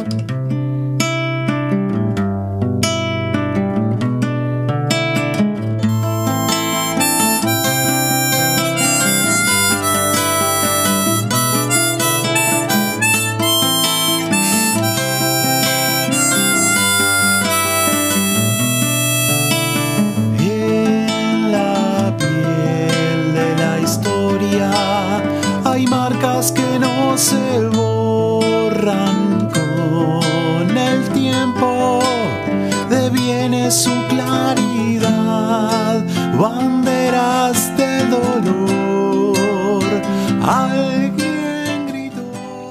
En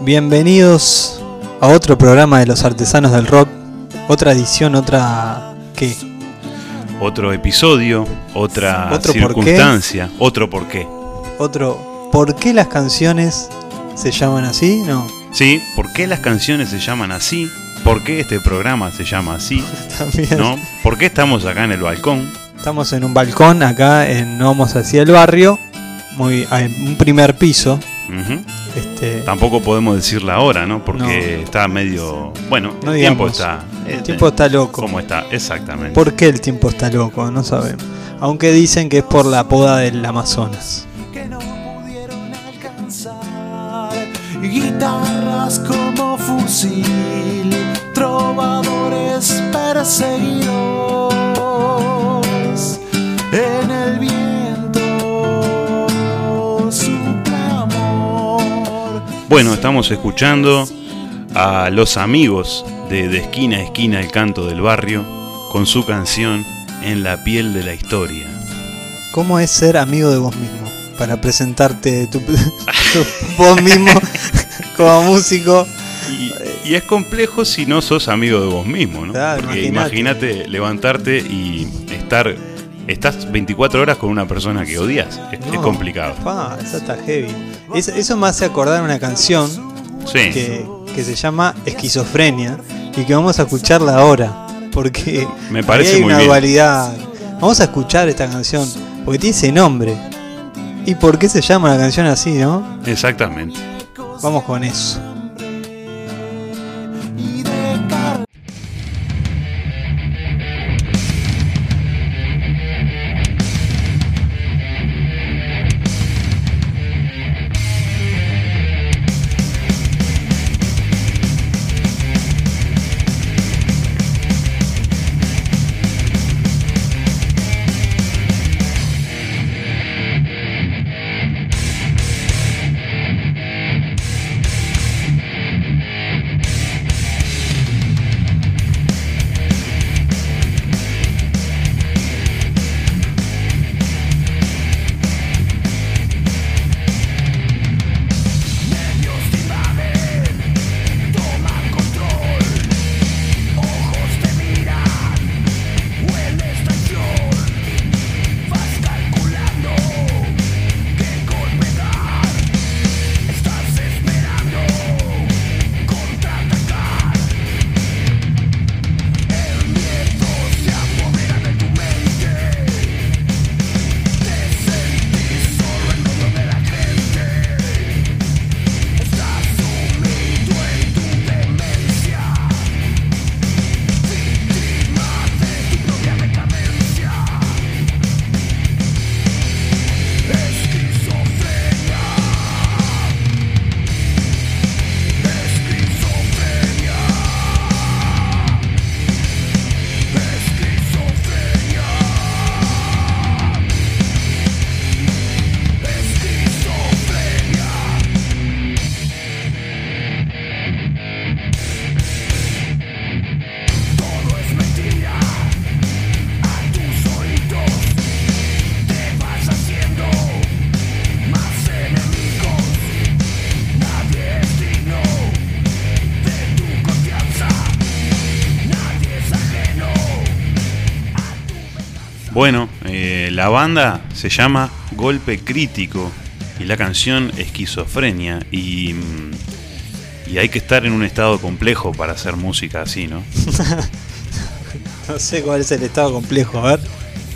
Bienvenidos a otro programa de los artesanos del rock. Otra edición, otra... ¿Qué? Otro episodio, otra ¿Otro por qué? circunstancia, otro por qué. Otro... ¿Por qué las canciones se llaman así? No, Sí, ¿por qué las canciones se llaman así? ¿Por qué este programa se llama así? también. ¿No? ¿Por qué estamos acá en el balcón? Estamos en un balcón acá en No Vamos hacia el barrio. Muy, en un primer piso. Ujú. Este, Tampoco podemos decir la hora, ¿no? Porque No. está medio... Bueno, No el tiempo digamos. está... el tiempo está loco. ¿Cómo está? Exactamente. ¿Por qué el tiempo está loco? No sabemos. Aunque dicen que es por la poda del Amazonas. que no pudieron alcanzar. Guitarras como fusil, trovadores perseguidos. En el viento, Bueno, estamos escuchando a los amigos de De Esquina a Esquina el Canto del Barrio con su canción En la piel de la historia. ¿Cómo es ser amigo de vos mismo? Para presentarte tu, tu- vos mismo como músico. Y, y es complejo si no sos amigo de vos mismo, ¿no? Claro, Porque imagínate levantarte y estar. Estás 24 horas con una persona que odias. Es, complicado. pa, eso está heavy. Es- eso me hace acordar una canción Sí. que, que se llama Esquizofrenia y que vamos a escucharla ahora. Porque Me parece ahí hay muy una dualidad. Vamos a escuchar esta canción porque tiene ese nombre. ¿Y por qué se llama la canción así, no? Exactamente. Vamos con eso. Bueno, eh, la banda se llama Golpe Crítico y la canción Esquizofrenia y, mm, y hay que estar en un estado complejo para hacer música así, ¿no? No sé cuál es el estado complejo, a ver.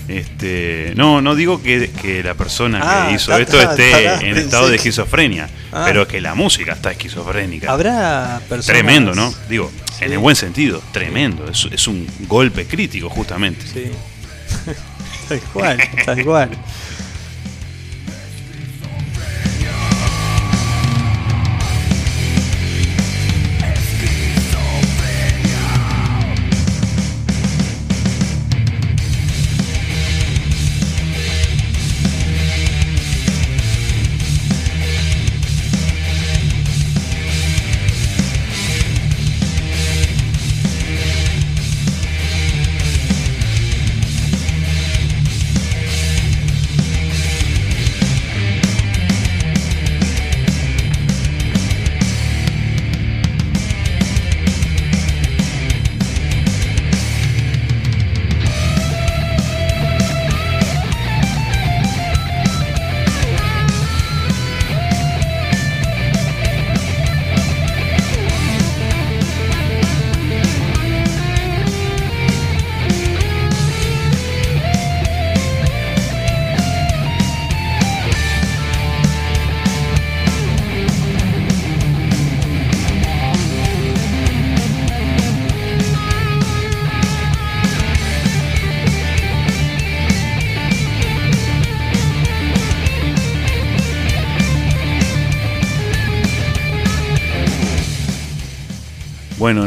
Este, no, no digo que, que la persona Ah, que hizo ta- esto esté ta- en estado de esquizofrenia, Ah. pero que la música está esquizofrénica. Habrá personas. Tremendo, ¿no? Digo, en el buen sentido, tremendo. Es, es un golpe crítico, justamente. Sí. Tal cual, tal cual.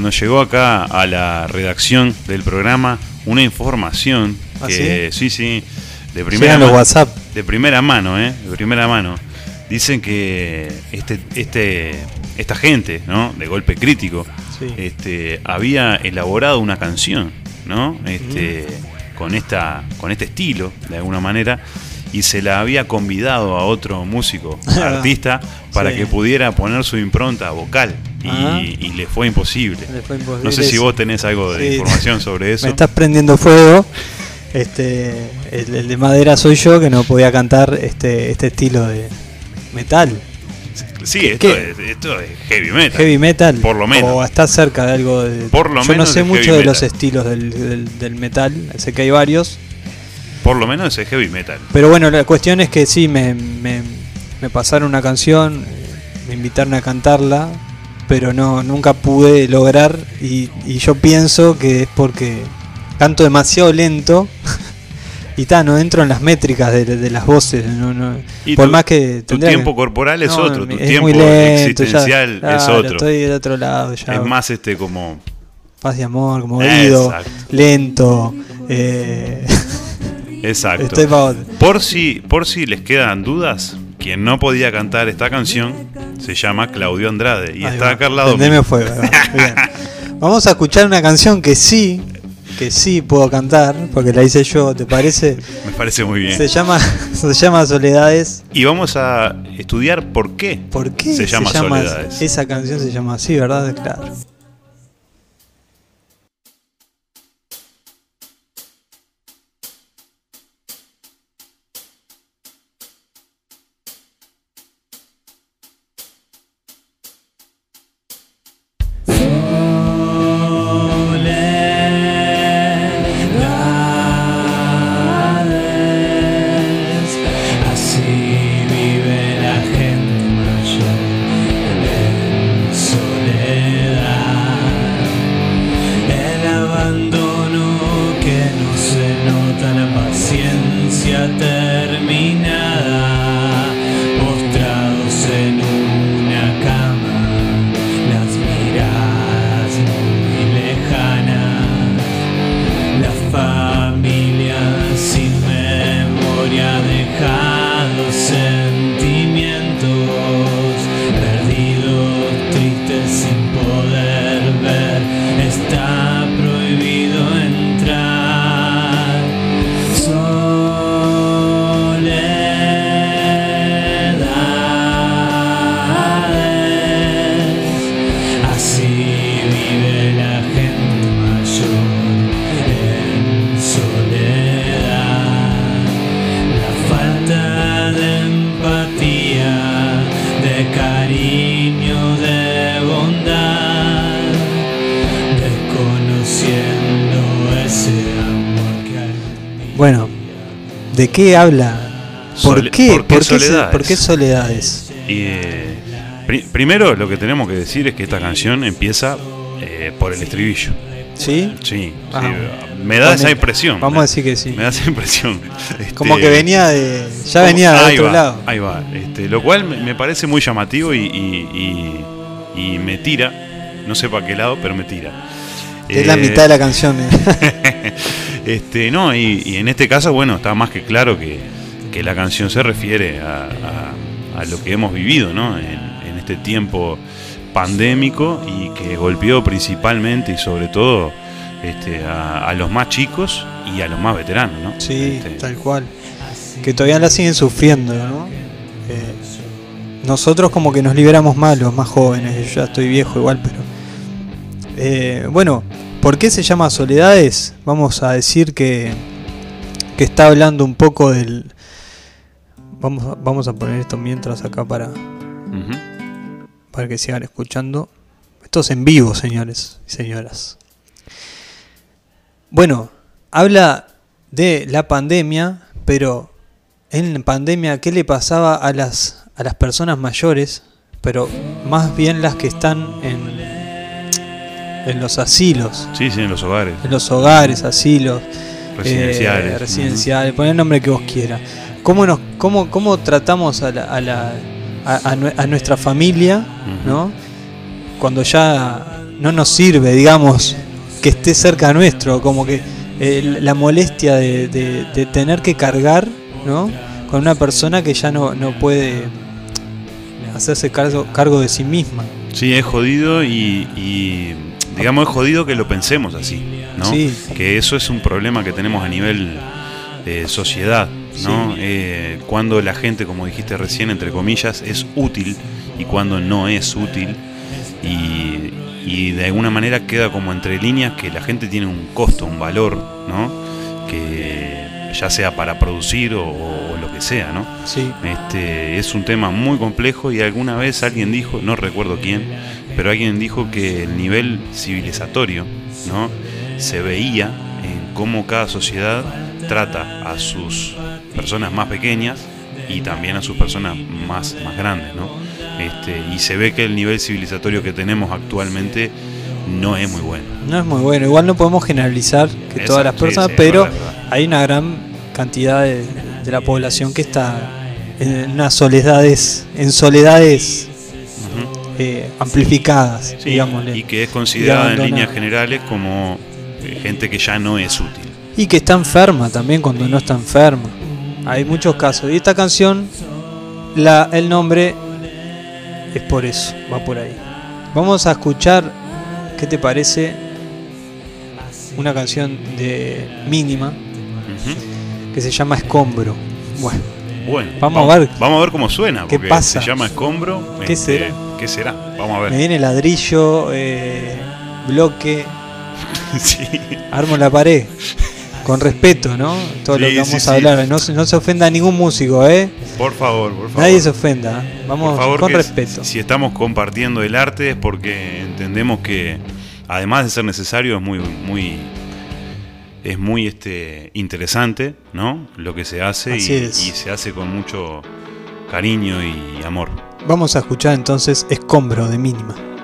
Nos llegó acá a la redacción del programa una información ¿Ah, que sí, sí, de primera los mano, WhatsApp. de primera mano, ¿eh? De primera mano. Dicen que este este esta gente, ¿no? De golpe crítico, Sí. este había elaborado una canción, ¿no? Este Mm. con esta con este estilo de alguna manera y se la había convidado a otro músico, artista, para Sí. que pudiera poner su impronta vocal y, Ah. y le fue imposible. Le fue imposible No sé si vos tenés algo de Sí. información sobre eso. Me estás prendiendo fuego. Este, el, el de madera soy yo que no podía cantar este, este estilo de metal, Sí, esto es, esto es heavy metal. heavy metal. Por lo menos. O está cerca de algo de. Por lo yo no sé mucho de los estilos del, del- del metal. Sé que hay varios. Por lo menos es heavy metal. Pero bueno, la cuestión es que sí, me, me, me pasaron una canción, me invitaron a cantarla, pero no nunca pude lograr y, y yo pienso que es porque canto demasiado lento y ta, no entro en las métricas de, de las voces. No, no- Y por tu- más que Tu tiempo que- corporal es No, otro, tu es tiempo ya- existencial es claro, otro. Estoy del otro lado ya. Es más este como Paz y amor, como oído, lento. eh, exacto. estoy. Por si por si les quedan dudas, quien no podía cantar esta canción se llama Claudio Andrade y Ahí está va, acá al lado. va, bien. Vamos a escuchar una canción que sí, que sí puedo cantar, porque la hice yo, ¿te parece? Me parece muy bien. Se llama, se llama Soledades. Y vamos a estudiar por qué, ¿Por qué se llama Soledades. Esa canción se llama así, ¿verdad? Claro. at them. ¿De qué habla? ¿Por Sole- qué? ¿por qué ¿Por qué, se- soledades? por qué soledades? Y, eh, pri- primero lo que tenemos que decir es que esta canción empieza eh, por el estribillo. ¿Sí? Sí, Ah, sí, me da esa impresión. Vamos a decir que sí. Me da esa impresión. Como Este, que venía de. Ya como- venía de ahí otro va, lado. Ahí va. Este, lo cual me, parece muy llamativo y, y- y- y me tira. No sé para qué lado, pero me tira. Es la Eh, mitad de la canción. eh. este, no, y, y en este caso, bueno, está más que claro que, que la canción se refiere a, a- a lo que hemos vivido, ¿no? En, en este tiempo pandémico y que golpeó principalmente y sobre todo este, a, a los más chicos y a los más veteranos, ¿no? Sí, Este, tal cual. Que todavía la siguen sufriendo, ¿no? Eh, nosotros como que nos liberamos más los más jóvenes. Yo ya estoy viejo igual, pero... Eh, bueno, ¿por qué se llama Soledades? Vamos a decir que, que está hablando un poco del... Vamos a, vamos a poner esto mientras acá para, para que sigan escuchando. Esto es en vivo, señores y señoras. Bueno, habla de la pandemia, pero en la pandemia, ¿qué le pasaba a las, a las personas mayores? Pero más bien las que están en, en los asilos, Sí, sí, en los hogares en los hogares, asilos, residenciales. eh, residenciales, pon el nombre que vos quieras. ¿Cómo, nos, cómo, cómo tratamos a, la, a, la- a- a nue- a nuestra familia. ¿no? Cuando ya no nos sirve, digamos, que esté cerca nuestro, como que eh, la molestia de, de- de tener que cargar, ¿no? Con una persona que ya no, no puede hacerse cargo, cargo de sí misma. Sí, es jodido y, y, digamos es jodido que lo pensemos así, ¿no? Sí. Que eso es un problema que tenemos a nivel eh, sociedad, ¿no? Sí. Eh, cuando la gente, como dijiste recién, entre comillas, es útil y cuando no es útil y, y de alguna manera queda como entre líneas que la gente tiene un costo, un valor, ¿no? Que ya sea para producir o, o lo que sea, ¿no? Sí, Este, es un tema muy complejo y alguna vez alguien dijo, no recuerdo quién, pero alguien dijo que el nivel civilizatorio ¿no? se veía en cómo cada sociedad trata a sus personas más pequeñas y también a sus personas más, más grandes. ¿no? Este, y se ve que el nivel civilizatorio que tenemos actualmente no es muy bueno. no es muy bueno. Igual no podemos generalizar que Exacto, todas las personas, sí, pero hay una gran cantidad de, de la población que está en unas soledades, en soledades. Eh, amplificadas, Sí, y que es considerada en líneas generales como eh, gente que ya no es útil. Y que está enferma también cuando no está enferma. Hay muchos casos. Y esta canción, la, el nombre es por eso, va por ahí. Vamos a escuchar, ¿qué te parece? Una canción de mínima que se llama Escombro. Bueno, Bueno, Vamos a ver. Vamos a ver cómo suena, ¿Qué porque pasa? se llama escombro. ¿Qué este, será? ¿Qué será? Vamos a me ver. viene ladrillo, eh, bloque, sí. armo la pared. Con respeto, ¿no? Todo lo Sí, que sí, vamos sí. a hablar. No, se- no se ofenda a ningún músico, ¿eh? Por favor, por favor. Nadie se ofenda. ¿eh? Vamos favor, con que respeto. Si estamos compartiendo el arte es porque entendemos que, además de ser necesario, es muy, muy, es muy este, interesante, ¿no? Lo que se hace y, y se hace con mucho cariño y amor. Vamos a escuchar entonces Escombro de Mínima.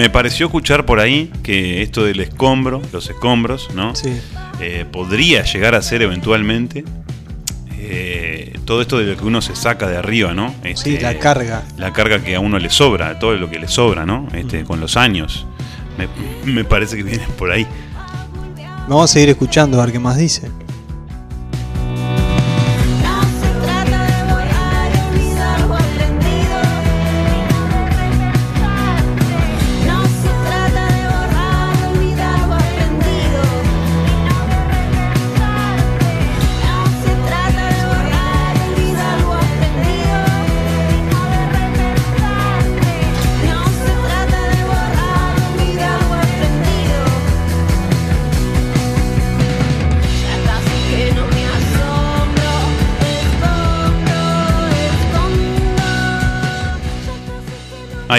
Me pareció escuchar por ahí que esto del escombro, los escombros, ¿no? Sí. Eh, podría llegar a ser eventualmente eh, todo esto de lo que uno se saca de arriba, ¿no? Sí, Este, la carga. la carga que a uno le sobra, todo lo que le sobra, ¿no? Este, con los años. Me, me parece que viene por ahí. Vamos a seguir escuchando a ver qué más dice.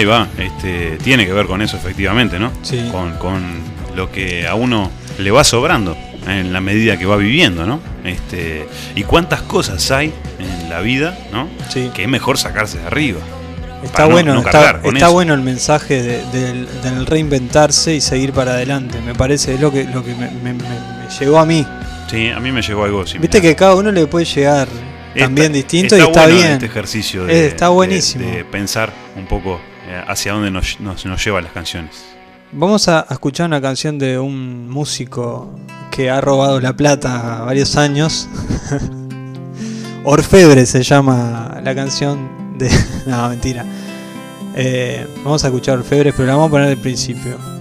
Ahí va, este, tiene que ver con eso efectivamente, ¿no? Sí. Con, con lo que a uno le va sobrando en la medida que va viviendo, ¿no? Este, y cuántas cosas hay en la vida, ¿no? Sí. Que es mejor sacarse de arriba. Está no- bueno, no está, bueno el mensaje de- del, del reinventarse y seguir para adelante. Me parece es lo que, lo que me, me- me- me llegó a mí. Sí, a mí me llegó algo similar. Viste que cada uno le puede llegar también Está- distinto y está bueno bien. Este ejercicio de, está buenísimo. de pensar un poco hacia dónde nos, nos, nos llevan las canciones. Vamos a, escuchar una canción de un músico que ha robado la plata varios años. Orfebre se llama la canción de... no, mentira. Eh, vamos a escuchar Orfebre, pero la vamos a poner al principio.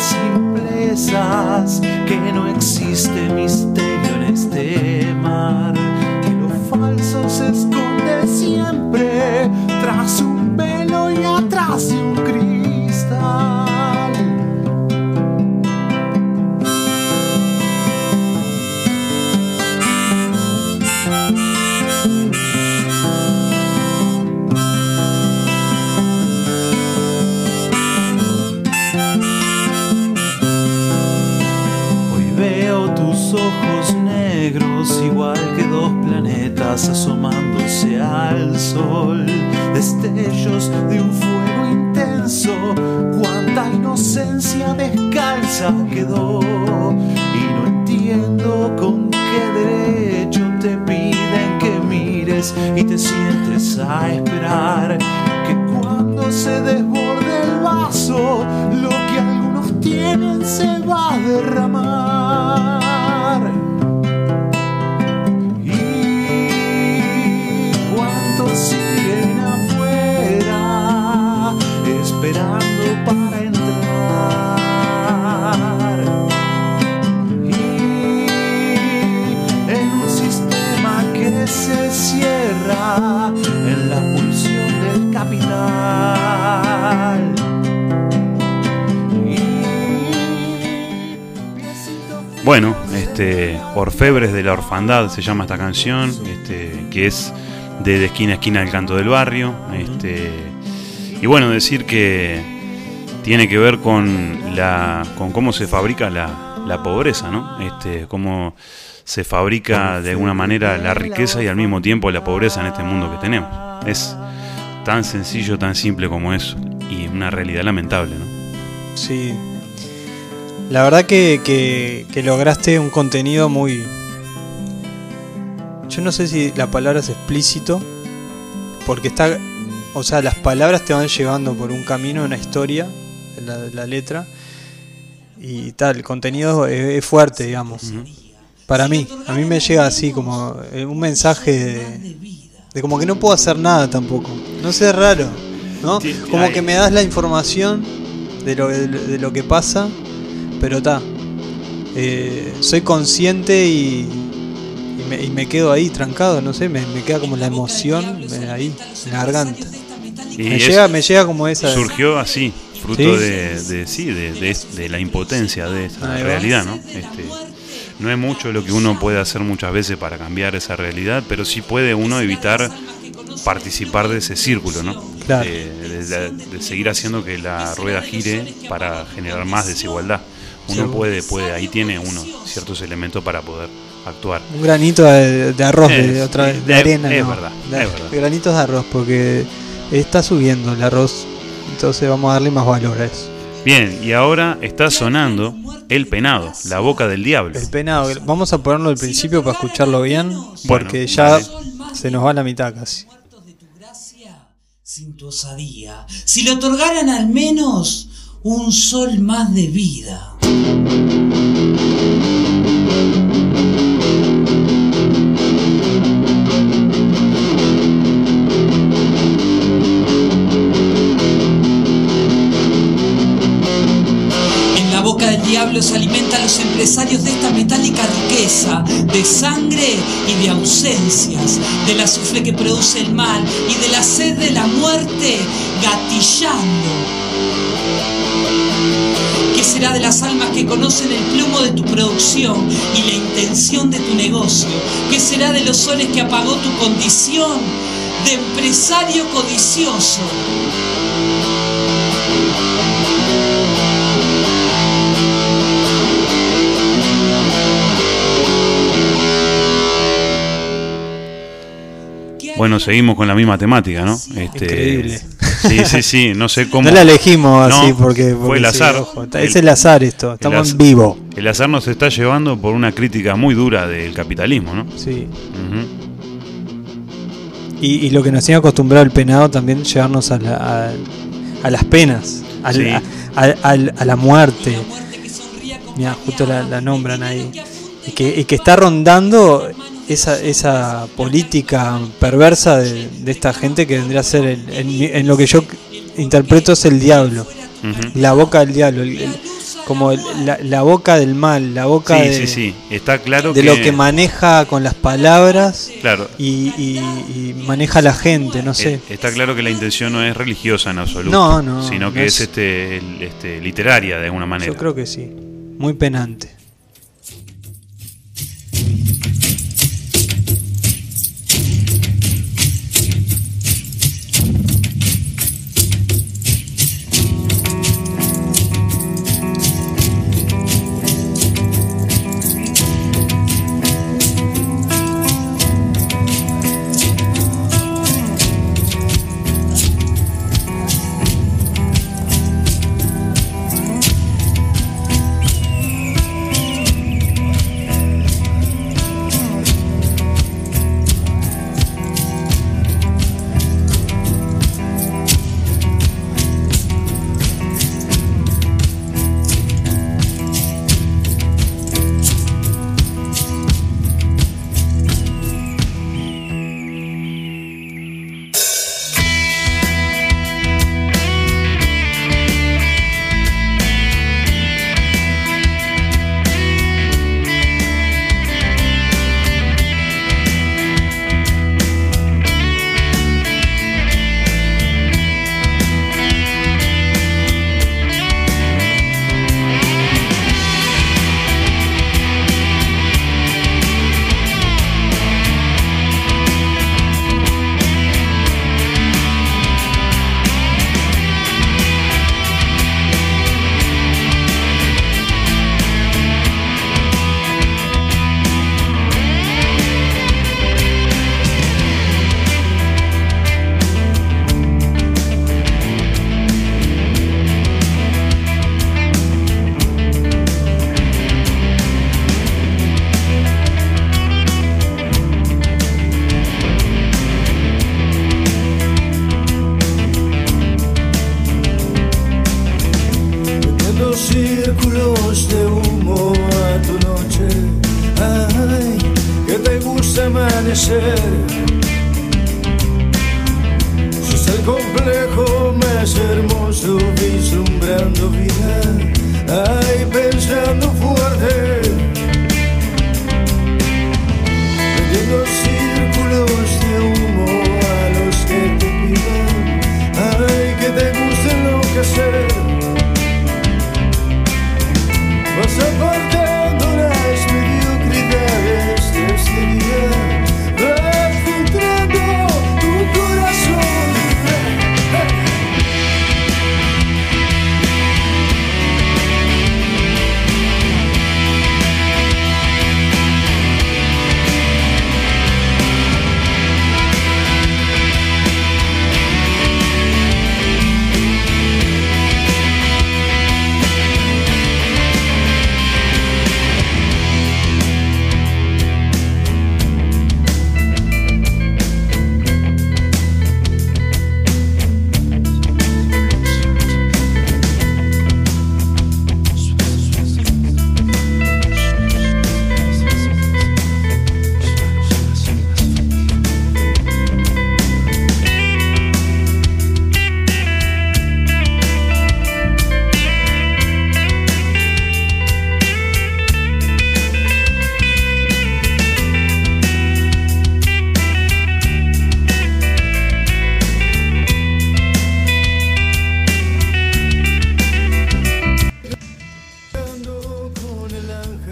Las simplezas, que no existe misterio en este mar, que lo falso se esconde Orfebres de la Orfandad se llama esta canción, este, que es de, de esquina a esquina del canto del barrio. Este, y bueno, decir que tiene que ver con, la, con cómo se fabrica la, la pobreza, ¿no? Este, cómo se fabrica de alguna manera la riqueza y al mismo tiempo la pobreza en este mundo que tenemos. Es tan sencillo, tan simple como eso. Y una realidad lamentable, ¿no? Sí. La verdad que, que- que lograste un contenido muy... Yo no sé si la palabra es explícito, porque está... O sea, las palabras te van llevando por un camino, una historia, la, la letra, y tal, el contenido es, es fuerte, digamos. Para mí, a mí me llega así como eh, un mensaje de, de como que no puedo hacer nada tampoco. No sé, es raro, ¿no? Como que me das la información de lo, de, lo- de lo que pasa, pero está. soy consciente y, me, y me quedo ahí trancado, no sé, me, me queda como la emoción eh, ahí, en la garganta. Y Me es- llega, me llega como esa. surgió así, fruto ¿Sí? de, de- sí, de, de- de la impotencia de esa Ahí va. realidad, ¿no? Este, no es mucho lo que uno puede hacer muchas veces para cambiar esa realidad, pero sí puede uno evitar participar de ese círculo, ¿no? Claro. De, de- de seguir haciendo que la rueda gire para generar más desigualdad. Uno puede, puede, ahí tiene uno ciertos elementos para poder actuar. Un granito de, de arroz, de, otra vez, de arena. es no. verdad, De- es verdad. Granitos de arroz, porque está subiendo el arroz. Entonces vamos a darle más valor a eso. Bien, y ahora está sonando El Penado, la boca del diablo. El penado, vamos a ponerlo al principio para escucharlo bien, porque Bueno, ya se nos va la mitad casi. de tu gracia sin tu osadía, si le otorgaran al menos un sol más de vida. Diablo se alimentan los empresarios de esta metálica riqueza, de sangre y de ausencias, del azufre que produce el mal y de la sed de la muerte gatillando. ¿Qué será de las almas que conocen el plomo de tu producción y la intención de tu negocio? ¿Qué será de los soles que apagó tu condición de empresario codicioso? Bueno, seguimos con la misma temática, ¿no? Este, Increíble. Sí, sí, sí, no sé cómo. No la elegimos No, así porque, fue el sí, azar. ojo, está- El- es el azar esto, estamos az- en vivo. El azar nos está llevando por una crítica muy dura del capitalismo, ¿no? Sí. Y, y lo que nos tiene acostumbrado el penado también llevarnos a, la- a, a las penas, Sí. a, a- al- a la muerte. Mira, justo la, la nombran ahí. Y que, y que está rondando esa, esa política perversa de, de esta gente que vendría a ser, el- en, en lo que yo interpreto es el diablo. La boca del diablo. el- como el- la, la boca del mal, la boca Sí, de, sí, sí. Está claro de que. lo que maneja con las palabras Claro. y, y- y maneja a la gente, no sé. Eh, Está claro que la intención no es religiosa en absoluto. No, no, Sino que no es, es- este, este, literaria de alguna manera. Yo creo que sí. Muy penante.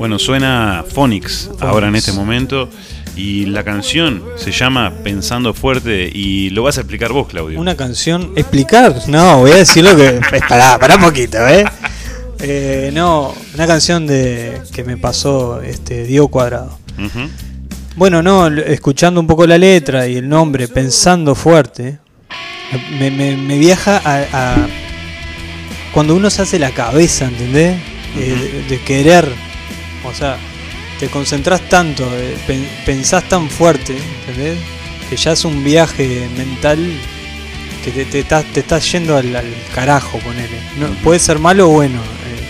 Bueno, suena Phonics ahora en este momento. Y la canción se llama Pensando Fuerte. Y lo vas a explicar vos, Claudio. Una canción. ¿Explicar? No, voy a decir lo que. Pará, pará un poquito, ¿eh? Eh, no, una canción de que me pasó este Diego Cuadrado. Bueno, no, escuchando un poco la letra y el nombre, pensando fuerte, me, me- me viaja a, a cuando uno se hace la cabeza, ¿entendés? Eh, de, de querer, o sea, te concentras tanto, eh, pen- pensás tan fuerte, ¿entendés? Que ya es un viaje mental que te, te estás, te estás yendo al, al carajo, ponele. No, puede ser malo o bueno, eh,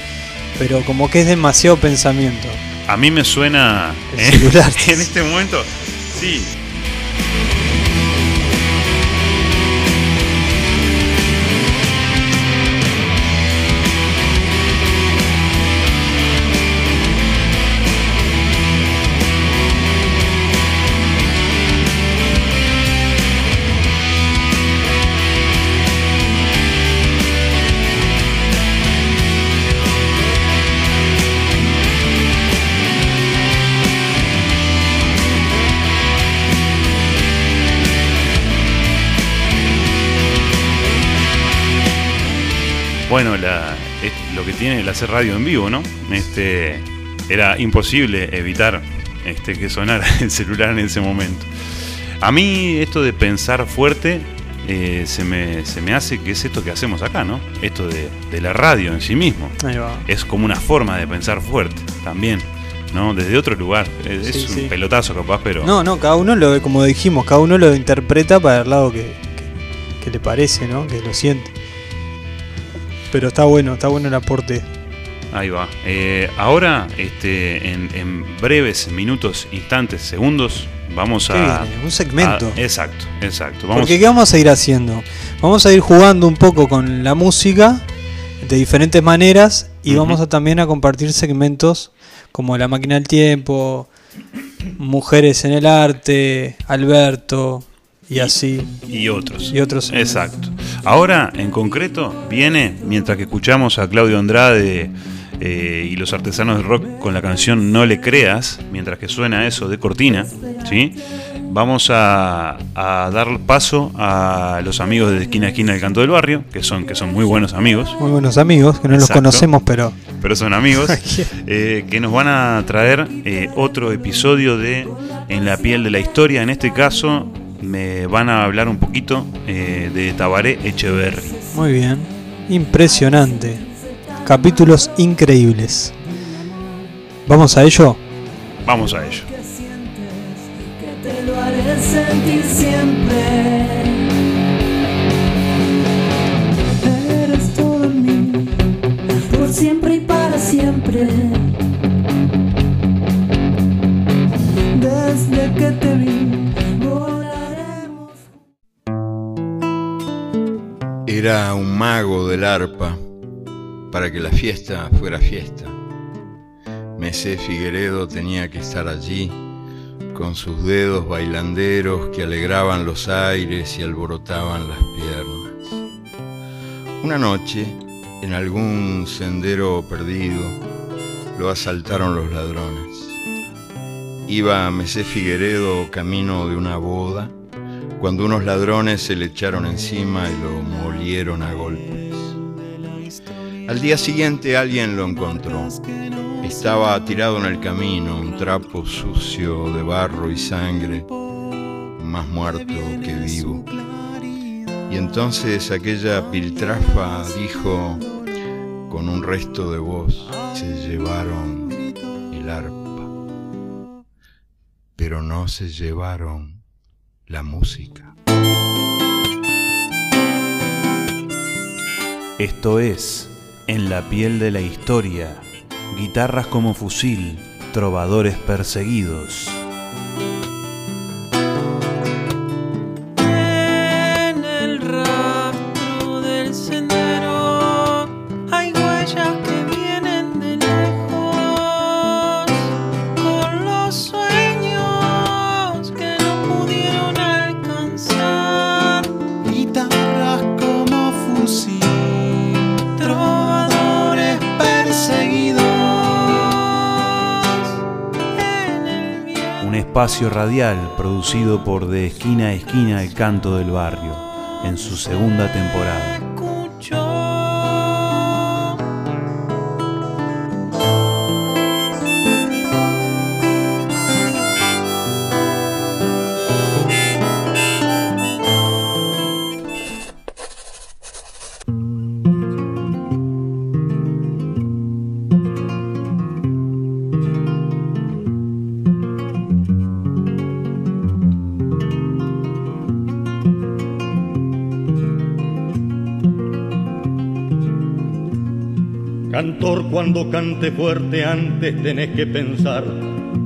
pero como que es demasiado pensamiento. A mí me suena eh, en este momento. Sí. Bueno, la, es lo que tiene el hacer radio en vivo, ¿no? Este, era imposible evitar este, que sonara el celular en ese momento. A mí esto de pensar fuerte eh, se, me, se me hace que es esto que hacemos acá, ¿no? Esto de, de la radio en sí mismo. Ahí va. Es como una forma de pensar fuerte también, ¿no? Desde otro lugar. Es, Sí, un sí. pelotazo capaz, pero... No, no, cada uno lo, como dijimos, cada uno lo interpreta para el lado que, que- que le parece, ¿no? Que lo siente. Pero está bueno, está bueno el aporte. Ahí va. Eh, ahora, este, en, en breves minutos, instantes, segundos, vamos ¿Qué a... viene? Un segmento. a- exacto, exacto. Vamos, Porque ¿qué vamos a ir haciendo? Vamos a ir jugando un poco con la música de diferentes maneras y vamos a también a compartir segmentos como La Máquina del Tiempo, Mujeres en el Arte, Alberto y así. y otros. Y otros. Exacto. Ahora, en concreto, viene, mientras que escuchamos a Claudio Andrade eh, y los artesanos del rock con la canción No le creas, mientras que suena eso de cortina, ¿sí? Vamos a, a dar paso a los amigos de esquina a esquina del canto del barrio, que son, que son muy buenos amigos, Muy buenos amigos, que no los conocemos, pero pero son amigos, eh, que nos van a traer eh, otro episodio de En la piel de la historia. En este caso, me van a hablar un poquito eh, de Tabaré Echeverry. muy bien. Impresionante. Capítulos increíbles. ¿Vamos a ello? Vamos a ello. que te lo haré sentir siempre. Eres todo en mí, por siempre y para siempre. Desde que te Era un mago del arpa para que la fiesta fuera fiesta. Mesé Figueredo tenía que estar allí con sus dedos bailanderos que alegraban los aires y alborotaban las piernas. Una noche, en algún sendero perdido, lo asaltaron los ladrones. Iba Mesé Figueredo camino de una boda cuando unos ladrones se le echaron encima y lo molieron a golpes. Al día siguiente alguien lo encontró. Estaba tirado en el camino, un trapo sucio de barro y sangre, más muerto que vivo. Y entonces aquella piltrafa dijo con un resto de voz, se llevaron el arpa, pero no se llevaron la música. Esto es En la piel de la historia. Guitarras como fusil, trovadores perseguidos. Espacio radial producido por De Esquina a Esquina el Canto del Barrio, en su segunda temporada. Cuando cante fuerte antes tenés que pensar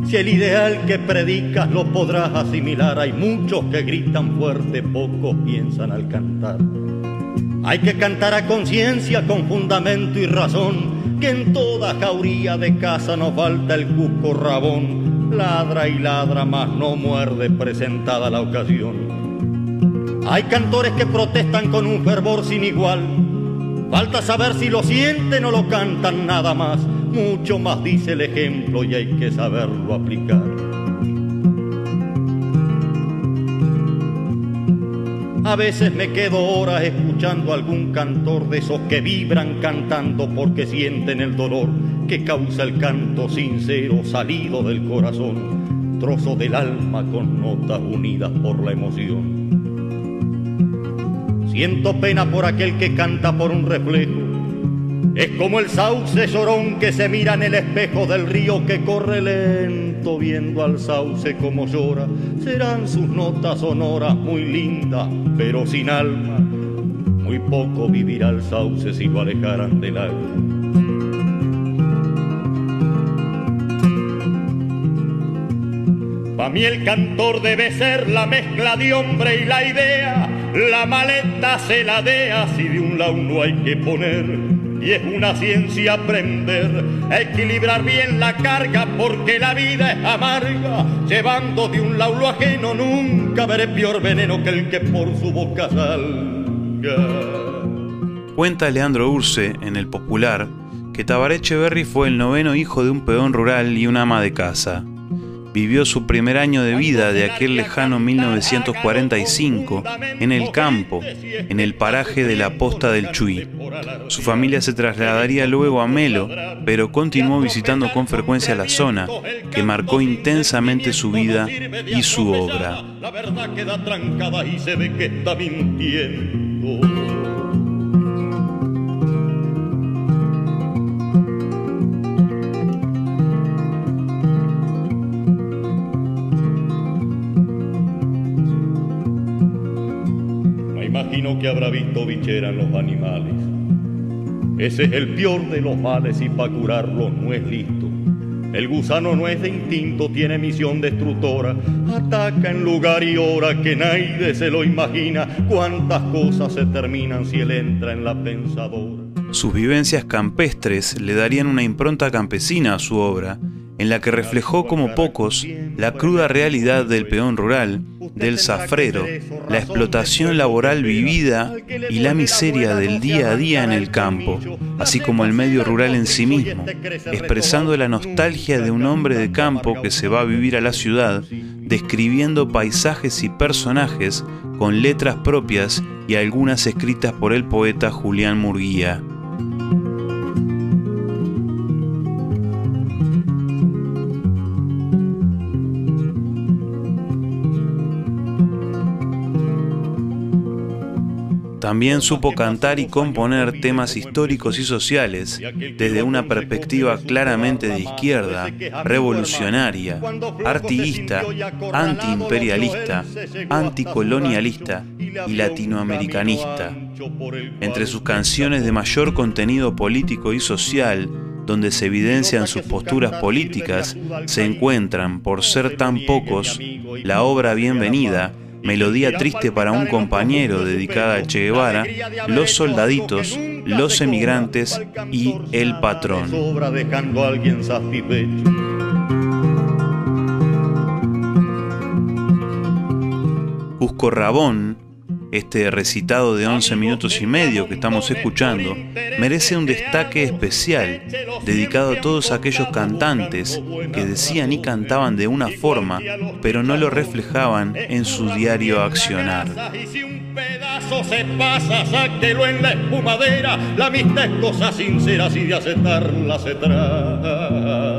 si el ideal que predicas lo podrás asimilar. Hay muchos que gritan fuerte, pocos piensan al cantar. Hay que cantar a conciencia con fundamento y razón, que en toda jauría de casa no falta el cusco rabón. Ladra y ladra, más no muerde presentada la ocasión. Hay cantores que protestan con un fervor sin igual. Falta saber si lo sienten o lo cantan nada más. Mucho más dice el ejemplo y hay que saberlo aplicar. A veces me quedo horas escuchando a algún cantor de esos que vibran cantando porque sienten el dolor que causa el canto sincero salido del corazón, trozo del alma con notas unidas por la emoción. Siento pena por aquel que canta por un reflejo. Es como el sauce llorón que se mira en el espejo del río que corre lento viendo al sauce como llora. Serán sus notas sonoras muy lindas, pero sin alma. Muy poco vivirá el sauce si lo alejaran del agua. Pa' mí el cantor debe ser la mezcla de hombre y la idea. La maleta se la dea si de un lado no hay que poner. Y es una ciencia aprender a equilibrar bien la carga porque la vida es amarga. Llevando de un lado lo ajeno nunca veré peor veneno que el que por su boca salga. Cuenta Leandro Urce en El Popular que Tabaré Echeverry fue el noveno hijo de un peón rural y una ama de casa. Vivió su primer año de vida de aquel lejano 1945 en el campo, en el paraje de la Posta del Chuy. Su familia se trasladaría luego a Melo, pero continuó visitando con frecuencia la zona, que marcó intensamente su vida y su obra. La verdad queda trancada y se ve que está mintiendo. Habrá visto bichera en los animales. Ese es el peor de los males y para curarlo no es listo. El gusano no es de instinto, tiene misión destructora. Ataca en lugar y hora que nadie se lo imagina. Cuántas cosas se terminan si él entra en la pensadora. Sus vivencias campestres le darían una impronta campesina a su obra, en la que reflejó como pocos la cruda realidad del peón rural, del zafrero, la explotación laboral vivida y la miseria del día a día en el campo, así como el medio rural en sí mismo, expresando la nostalgia de un hombre de campo que se va a vivir a la ciudad, describiendo paisajes y personajes con letras propias y algunas escritas por el poeta Julián Murguía. También supo cantar y componer temas históricos y sociales desde una perspectiva claramente de izquierda, revolucionaria, artiguista, antiimperialista, anticolonialista y latinoamericanista. Entre sus canciones de mayor contenido político y social, donde se evidencian sus posturas políticas, se encuentran, por ser tan pocos, la obra Bienvenida, Melodía triste para un compañero dedicada a Che Guevara, Los soldaditos, Los emigrantes y El patrón. Cusco Rabón, Este recitado de 11 minutos y medio que estamos escuchando merece un destaque especial dedicado a todos aquellos cantantes que decían y cantaban de una forma, pero no lo reflejaban en su diario accionar. Y si un pedazo se pasa, sáquelo en la espumadera. La amistad es cosa sincera, si de aceptarla se trata.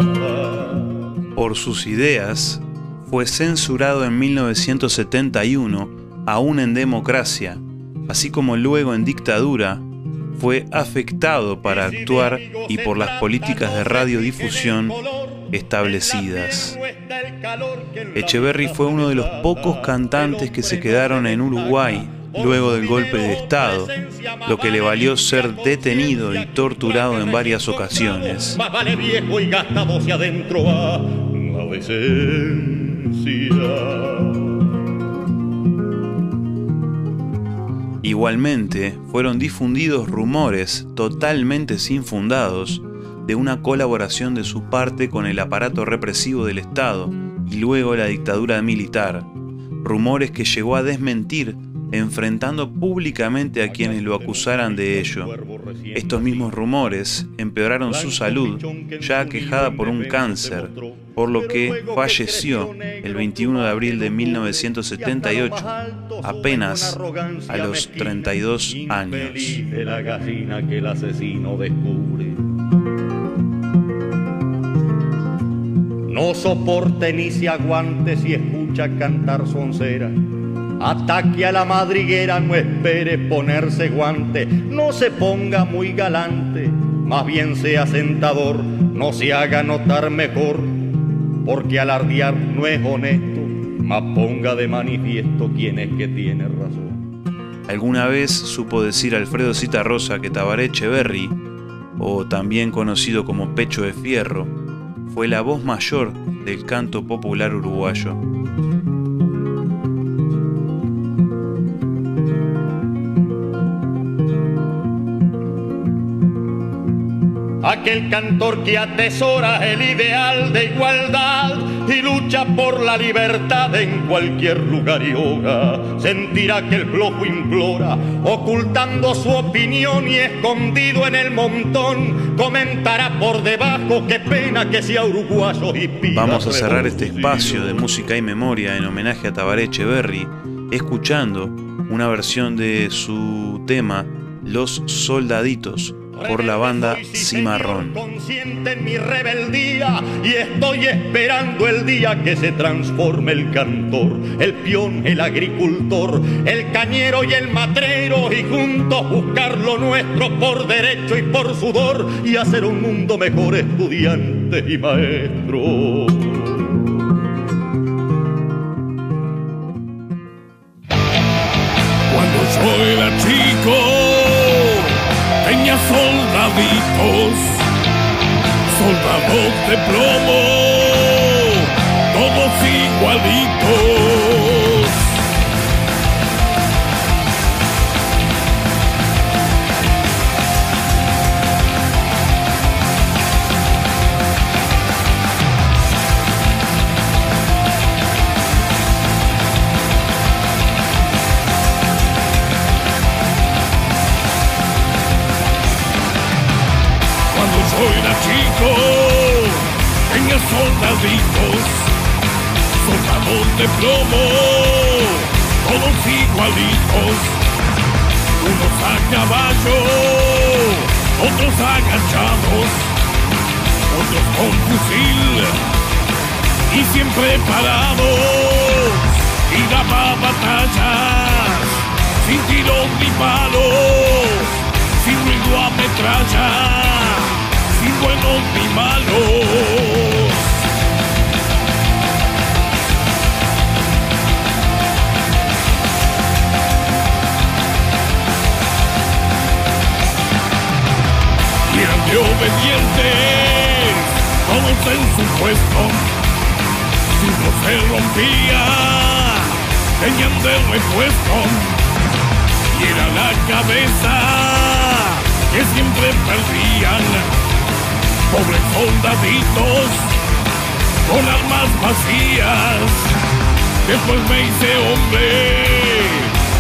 Por sus ideas, fue censurado en 1971 aún en democracia, así como luego en dictadura, fue afectado para actuar y por las políticas de radiodifusión establecidas. Echeverry fue uno de los pocos cantantes que se quedaron en Uruguay luego del golpe de Estado, lo que le valió ser detenido y torturado en varias ocasiones. Igualmente, fueron difundidos rumores totalmente sin fundados de una colaboración de su parte con el aparato represivo del Estado y luego la dictadura militar, rumores que llegó a desmentir enfrentando públicamente a quienes lo acusaran de ello. Estos mismos rumores empeoraron su salud, ya aquejada por un cáncer, por lo que falleció el 21 de abril de 1978, apenas a los 32 años. No soporte ni se aguante si escucha cantar soncera. Ataque a la madriguera, no espere ponerse guante, no se ponga muy galante, más bien sea sentador, no se haga notar mejor, porque alardear no es honesto, más ponga de manifiesto quién es que tiene razón. Alguna vez supo decir Alfredo Citarrosa que Tabaré Echeverry, o también conocido como Pecho de Fierro, fue la voz mayor del canto popular uruguayo. Aquel cantor que atesora el ideal de igualdad y lucha por la libertad en cualquier lugar y hora, sentirá que el flojo implora, ocultando su opinión y escondido en el montón, comentará por debajo qué pena que sea uruguayo y pida Vamos a cerrar este espacio de música y memoria en homenaje a Tabaré Echeverry, escuchando una versión de su tema Los Soldaditos por la banda Cimarrón. Consciente en mi rebeldía y estoy esperando el día que se transforme el cantor, el peón, el agricultor, el cañero y el matrero y juntos buscar lo nuestro por derecho y por sudor y hacer un mundo mejor estudiante y maestro. Cuando yo era chico, soldados de plomo, todos igualitos. Tenía soldaditos, soldados de plomo, todos igualitos, unos a caballo, otros agachados, otros con fusil y siempre parados, y daba batallas, sin tiros ni palos, sin ruido a metralla, sin buenos ni malos. Y obedientes, todos en su puesto, si no se rompía, tenían de repuesto y era la cabeza que siempre perdían. Pobres soldaditos con armas vacías. Después me hice hombre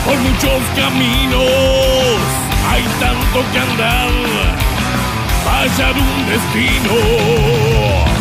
por muchos caminos, hay tanto que andar, hallar un destino.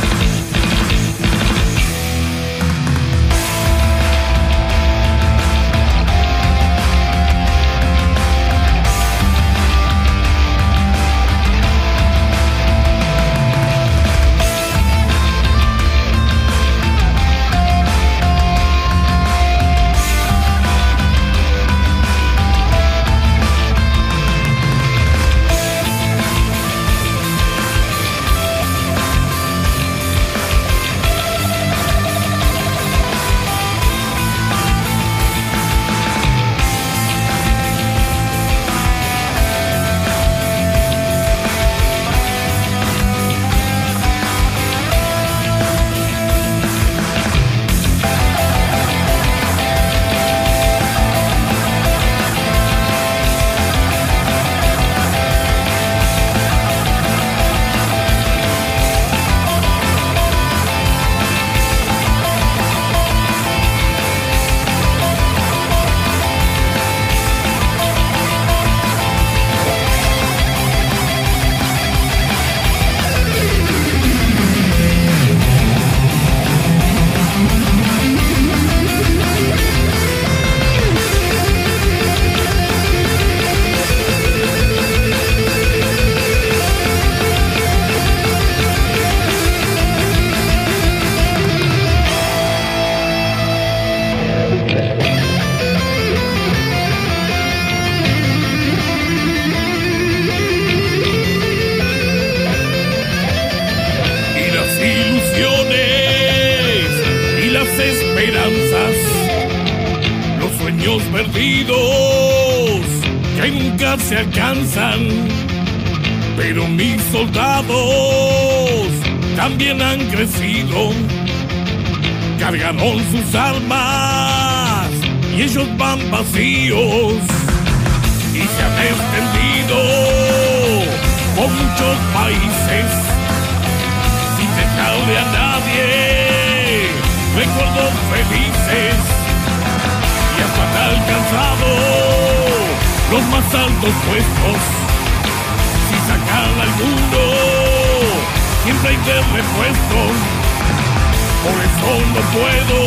Por eso no puedo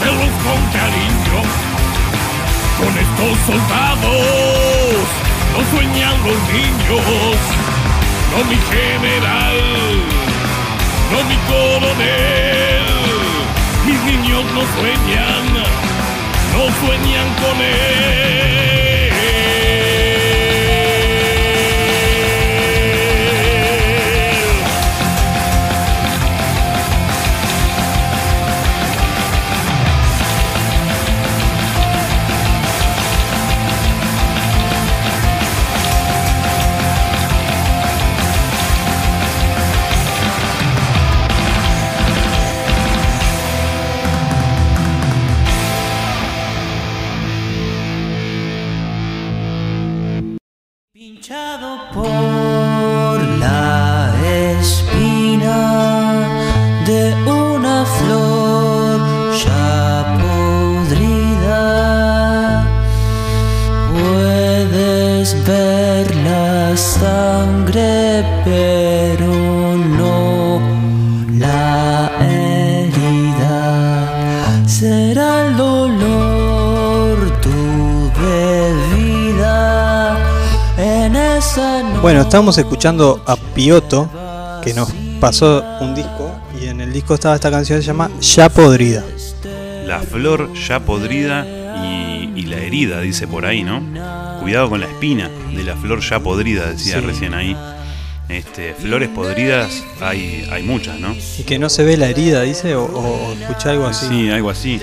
verlos con cariño con estos soldados no sueñan los niños no mi general, no mi coronel. Mis niños no sueñan, no sueñan con él. Estábamos escuchando a Pioto, que nos pasó un disco, y en el disco estaba esta canción que se llama Ya Podrida. La flor ya podrida y, y la herida, dice por ahí, ¿no? Cuidado con la espina de la flor ya podrida, decía Sí. recién ahí. Este, flores podridas hay, hay muchas, ¿no? Y que no se ve la herida, dice, o, o escuché algo así. Sí, algo así.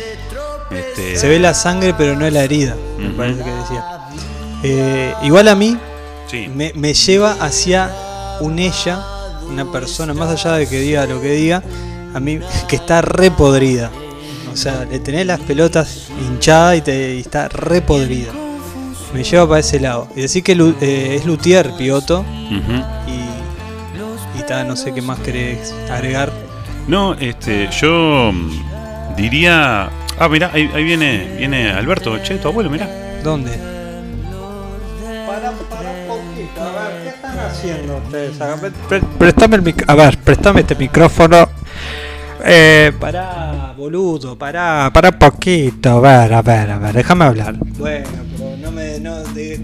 Este, Se ve la sangre, pero no la herida, me parece que decía. Eh, igual a mí Sí. me, me lleva hacia un ella, una persona, más allá de que diga lo que diga, a mí que está re podrida. O sea, le tenés las pelotas hinchadas y, te, y está re podrida. Me lleva para ese lado. Y decir que eh, es Luthier, Pioto, y, y ta, no sé qué más querés agregar. No, este, yo mm, diría, Ah, mirá, ahí, ahí viene, viene Alberto, che, tu abuelo, mirá. ¿Dónde? Haciendo ustedes? A ver, pre- Préstame el mic- a ver, préstame este micrófono. Eh, pará, boludo, pará, pará un poquito, a ver, a ver, a ver, déjame hablar. Bueno, pero no me, no, de-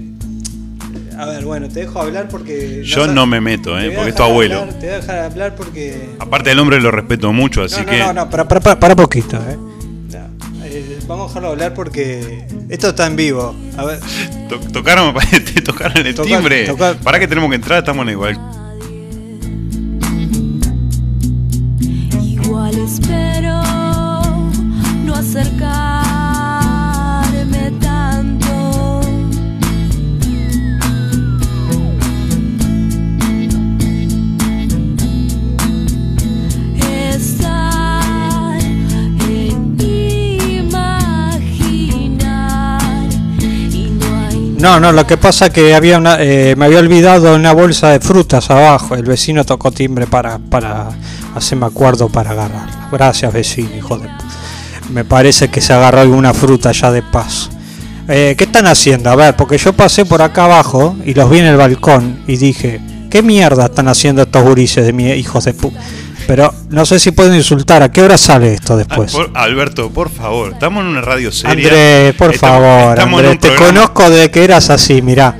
a ver, bueno, te dejo hablar porque... Yo no me meto, eh, porque es tu abuelo. hablar, te voy a dejar hablar porque... Aparte del hombre lo respeto mucho, así no, no, que. no, no, para, para, para, para poquito, eh. Vamos a dejarlo hablar porque esto está en vivo. A ver, To- tocaron, te tocaron el Tocar- timbre. tocar- ¿Para que tenemos que entrar? Estamos en igual. Igual espero no acercarme no No, lo que pasa que había una, eh, me había olvidado una bolsa de frutas abajo. El vecino tocó timbre para, para hacerme acuerdo para agarrarla. Gracias, vecino, hijo de. Me parece que se agarró alguna fruta ya de paso. Eh, ¿Qué están haciendo? A ver, porque yo pasé por acá abajo y los vi en el balcón y dije, ¿qué mierda están haciendo estos gurises de mi hijos de pu... Pero no sé si pueden insultar. ¿A qué hora sale esto Ah, después? por- Alberto, por favor, estamos en una radio seria. Andrés, por Estamos- favor, estamos te programa- conozco de que eras así, mirá,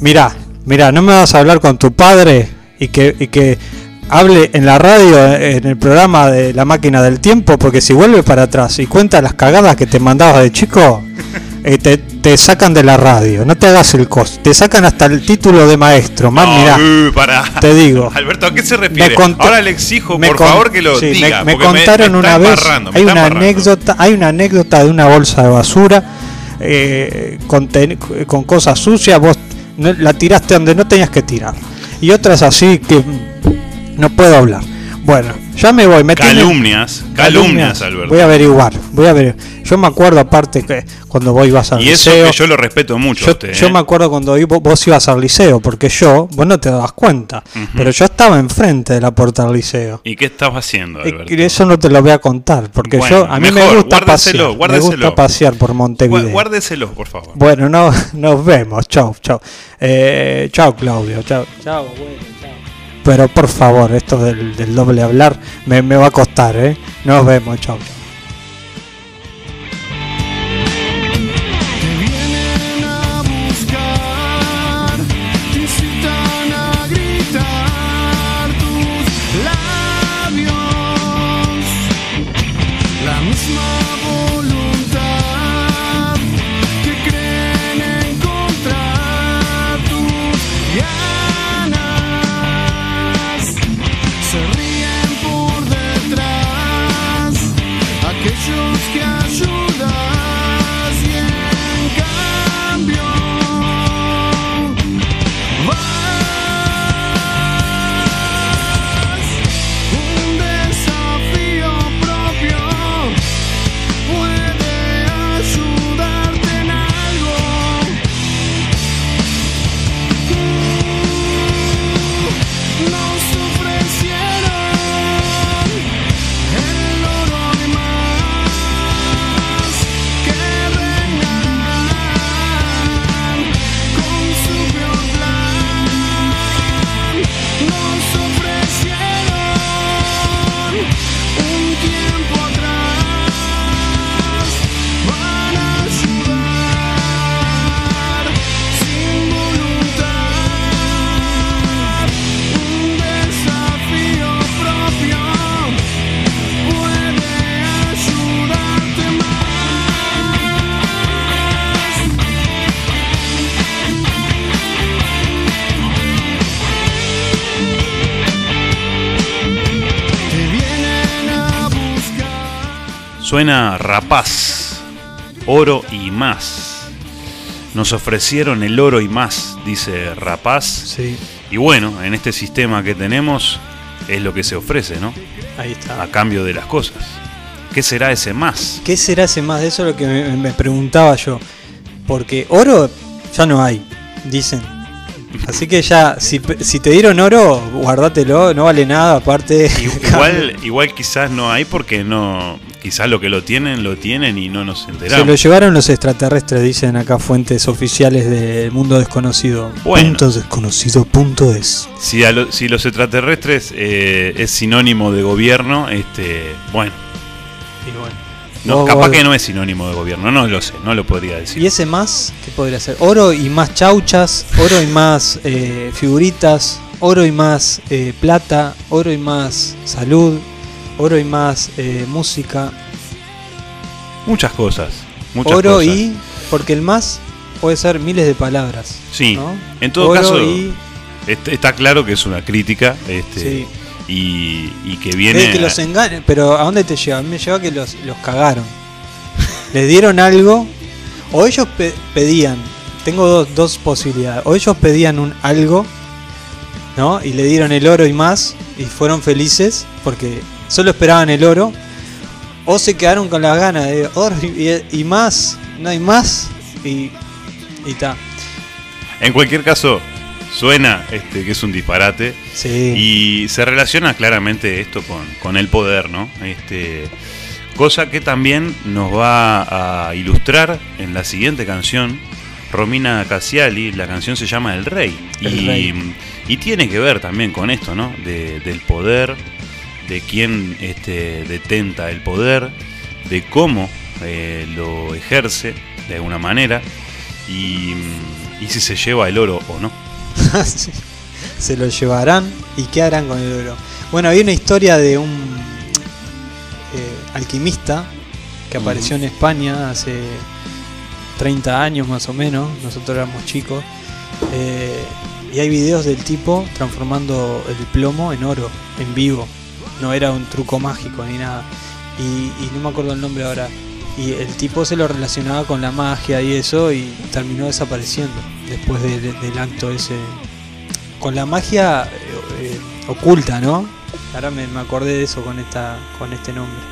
mirá, mirá, no me vas a hablar con tu padre y que, y que hable en la radio, en el programa de la máquina del tiempo, porque si vuelve para atrás y cuenta las cagadas que te mandabas de chico, eh, te, te sacan de la radio, no te hagas el cos, te sacan hasta el título de maestro, más No, mirá, uh, te digo. Alberto, ¿a qué se refiere? Ahora le exijo, por favor, que lo sí, diga. Me, contaron me una vez. hay una anécdota, hay una anécdota de una bolsa de basura eh, con, ten- con cosas sucias. Vos la tiraste donde no tenías que tirar. Y otras así que no puedo hablar. Bueno, ya me voy. Me Calumnias, calumnias, Alberto. Voy a averiguar. Voy a ver. Yo me acuerdo aparte que cuando vos ibas al Y eso liceo. que yo lo respeto mucho a Yo, usted. yo ¿eh? me acuerdo cuando vos ibas al liceo, porque yo, vos no te dabas cuenta, pero yo estaba enfrente de la puerta del liceo. ¿Y qué estaba haciendo, Alberto? Y eso no te lo voy a contar, porque Bueno, yo a mí me gusta guárdeselo, pasear, me guárdeselo. gusta pasear por Montevideo. Guárdeselo, por favor. Bueno, no, nos vemos, chau, chau. Eh, chau, Claudio, chau. Chau, chau. Pero por favor, esto del, doble hablar me, me va a costar, ¿eh? Nos vemos, chau. Suena rapaz, oro y más. Nos ofrecieron el oro y más, dice rapaz. Sí, Y bueno, en este sistema que tenemos es lo que se ofrece, ¿no? ahí está. A cambio de las cosas. ¿Qué será ese más? ¿Qué será ese más? Eso es lo que me, me preguntaba yo. Porque oro ya no hay, dicen. Así que ya, si, si te dieron oro, guardátelo, no vale nada, aparte. Igual, igual quizás no hay porque no. Quizás lo que lo tienen, lo tienen y no nos Se enteramos. lo llevaron los extraterrestres, dicen acá fuentes oficiales del mundo desconocido. Bueno. Punto desconocido, punto es. Si, a lo- si los extraterrestres eh, es sinónimo de gobierno, este, bueno, no, Vos- capaz vos- que no es sinónimo de gobierno, no lo sé, no lo podría decir. ¿Y ese más? ¿Qué podría ser? Oro y más chauchas, oro y más eh, figuritas, oro y más eh, plata, oro y más salud, oro y más eh, música, Muchas cosas. Muchas oro cosas. y. Porque el más puede ser miles de palabras. Sí, ¿no? en todo Oro caso, y- est- está claro que es una crítica este, Sí. y, y que viene. que los engañan, pero ¿a dónde te lleva? A mí me lleva que los, los cagaron. Les dieron algo, o ellos pe- pedían, tengo dos, dos posibilidades, o ellos pedían un algo, ¿no? Y le dieron el oro y más, y fueron felices, porque solo esperaban el oro, o se quedaron con las ganas de oro y, y más, no hay más, y ta. En cualquier caso, suena este, que es un disparate. Sí. Y se relaciona claramente esto con, con el poder, ¿no? Este, cosa que también nos va a ilustrar en la siguiente canción. Romina Casiali, la canción se llama El Rey. El y, Rey. y tiene que ver también con esto, ¿no? De- del poder, de quién este, detenta el poder, de cómo eh, lo ejerce de alguna manera y, y si se lleva el oro o no. Se lo llevarán y qué harán con el oro. Bueno, había una historia de un eh, alquimista que apareció en España hace 30 años más o menos, nosotros éramos chicos, eh, y hay videos del tipo transformando el plomo en oro, en vivo. No era un truco mágico ni nada. Y, no me acuerdo el nombre ahora. Y el tipo se lo relacionaba con la magia y eso y terminó desapareciendo después de- de- del acto ese. Con la magia eh, eh, oculta, ¿no? Ahora me, me acordé de eso con esta con este nombre.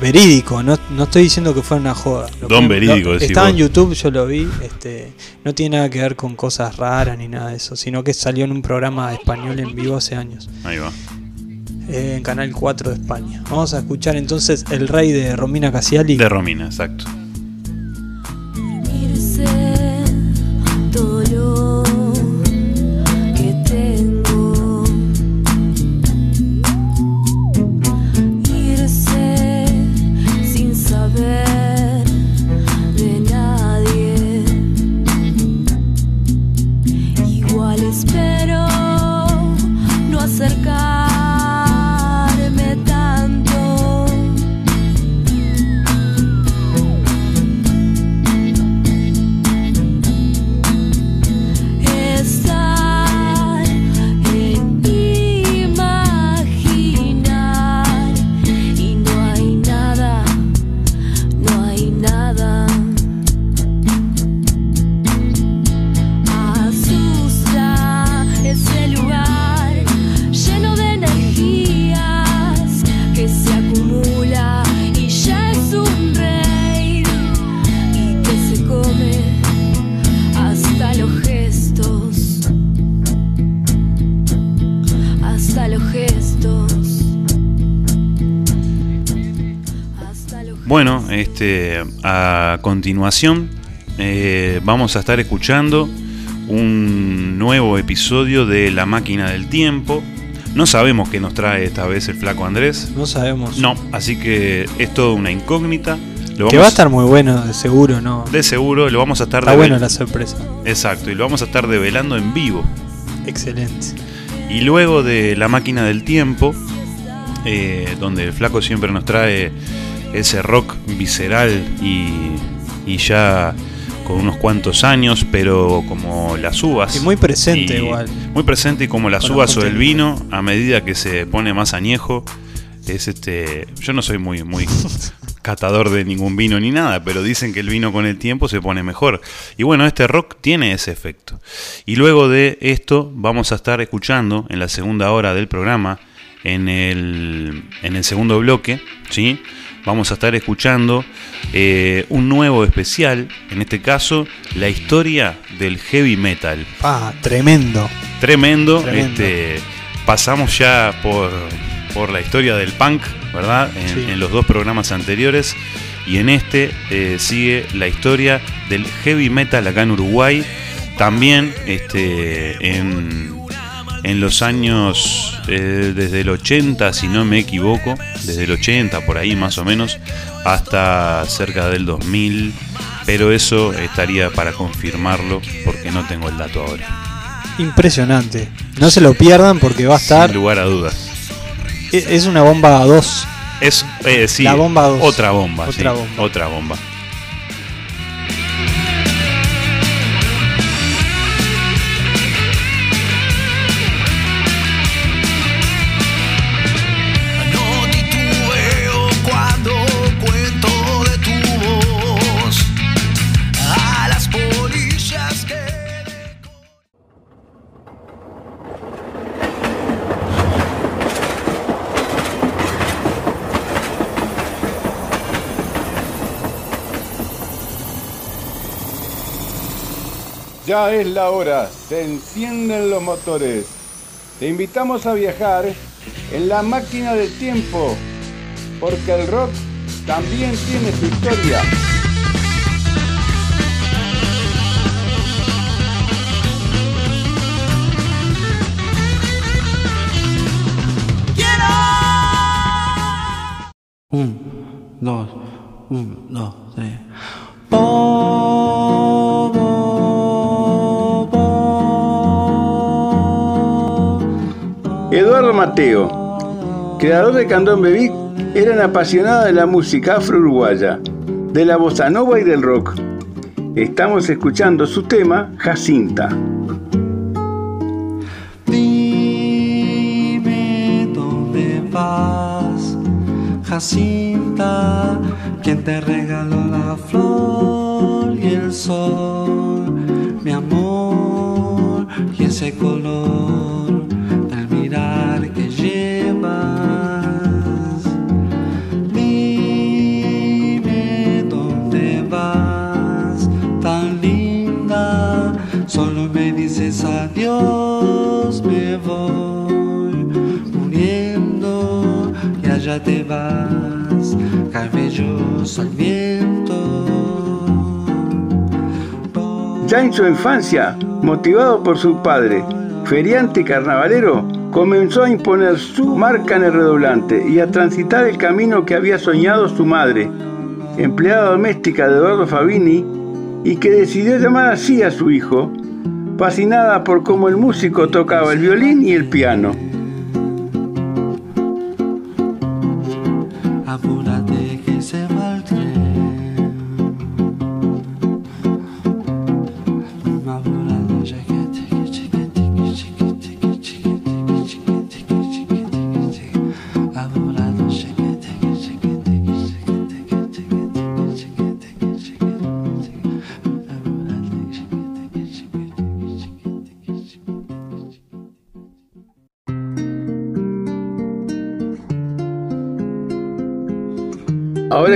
Verídico, no, no estoy diciendo que fuera una joda. Lo Don que- verídico, lo- Estaba en. YouTube, yo lo vi. Este, no tiene nada que ver con cosas raras ni nada de eso, sino que salió en un programa español en vivo hace años. Ahí va. eh, en Canal 4 de España. Vamos a escuchar entonces El Rey de Romina Casiali. De Romina, exacto. Continuación eh, vamos a estar escuchando un nuevo episodio de La Máquina del Tiempo. No sabemos qué nos trae esta vez el flaco Andrés. No sabemos. No, así que es todo una incógnita. Lo Que va a estar muy bueno, de seguro, ¿no? de seguro, lo vamos a estar Está bueno la sorpresa. Exacto, y lo vamos a estar develando en vivo. Excelente. Y luego de La Máquina del Tiempo, eh, donde el flaco siempre nos trae ese rock visceral y, y ya con unos cuantos años, pero como las uvas. Y muy presente Y igual. Muy presente y como las Con uvas o el vino, a medida que se pone más añejo, es este. Yo no soy muy, muy catador de ningún vino ni nada, pero dicen que el vino con el tiempo se pone mejor. Y bueno, este rock tiene ese efecto. Y luego de esto vamos a estar escuchando en la segunda hora del programa, en el, en el segundo bloque, ¿sí? Vamos a estar escuchando eh, un nuevo especial, en este caso, la historia del heavy metal. Ah, tremendo. Tremendo. Tremendo. Este, pasamos ya por, por la historia del punk, ¿verdad? En, Sí. en los dos programas anteriores. Y en este eh, sigue la historia del heavy metal acá en Uruguay. También este, en, en los años, eh, desde el 80, si no me equivoco, desde el 80 por ahí más o menos, hasta cerca del 2000. Pero eso estaría para confirmarlo porque no tengo el dato ahora. Impresionante. No se lo pierdan porque va a estar. Sin lugar a dudas. e- Es una bomba a dos. Es, eh, sí, La bomba. Otra bomba. Otra sí, bomba. Otra bomba. Ya es la hora, se encienden los motores. Te invitamos a viajar en la máquina del tiempo, porque el rock también tiene su historia. Un, dos, un, dos, Mateo, creador de Candombe Beat, era un apasionado de la música afro-uruguaya, de la bossa nova y del rock. Estamos escuchando su tema, Jacinta. Dime dónde vas, Jacinta, quien te regaló la flor y el sol, mi amor, y ese color mirar que llevas. Dime dónde vas, tan linda, solo me dices adiós, me voy muriendo y allá te vas, cabellos al viento. Ya en su infancia, motivado por su padre, feriante carnavalero, comenzó a imponer su marca en el redoblante y a transitar el camino que había soñado su madre, empleada doméstica de Eduardo Fabini, y que decidió llamar así a su hijo, fascinada por cómo el músico tocaba el violín y el piano.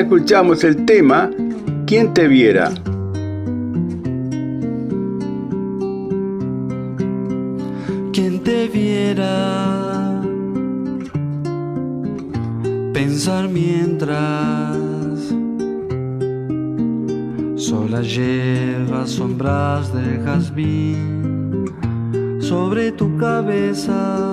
Escuchamos el tema ¿Quién te viera? quien te viera pensar mientras sola lleva sombras de jazmín sobre tu cabeza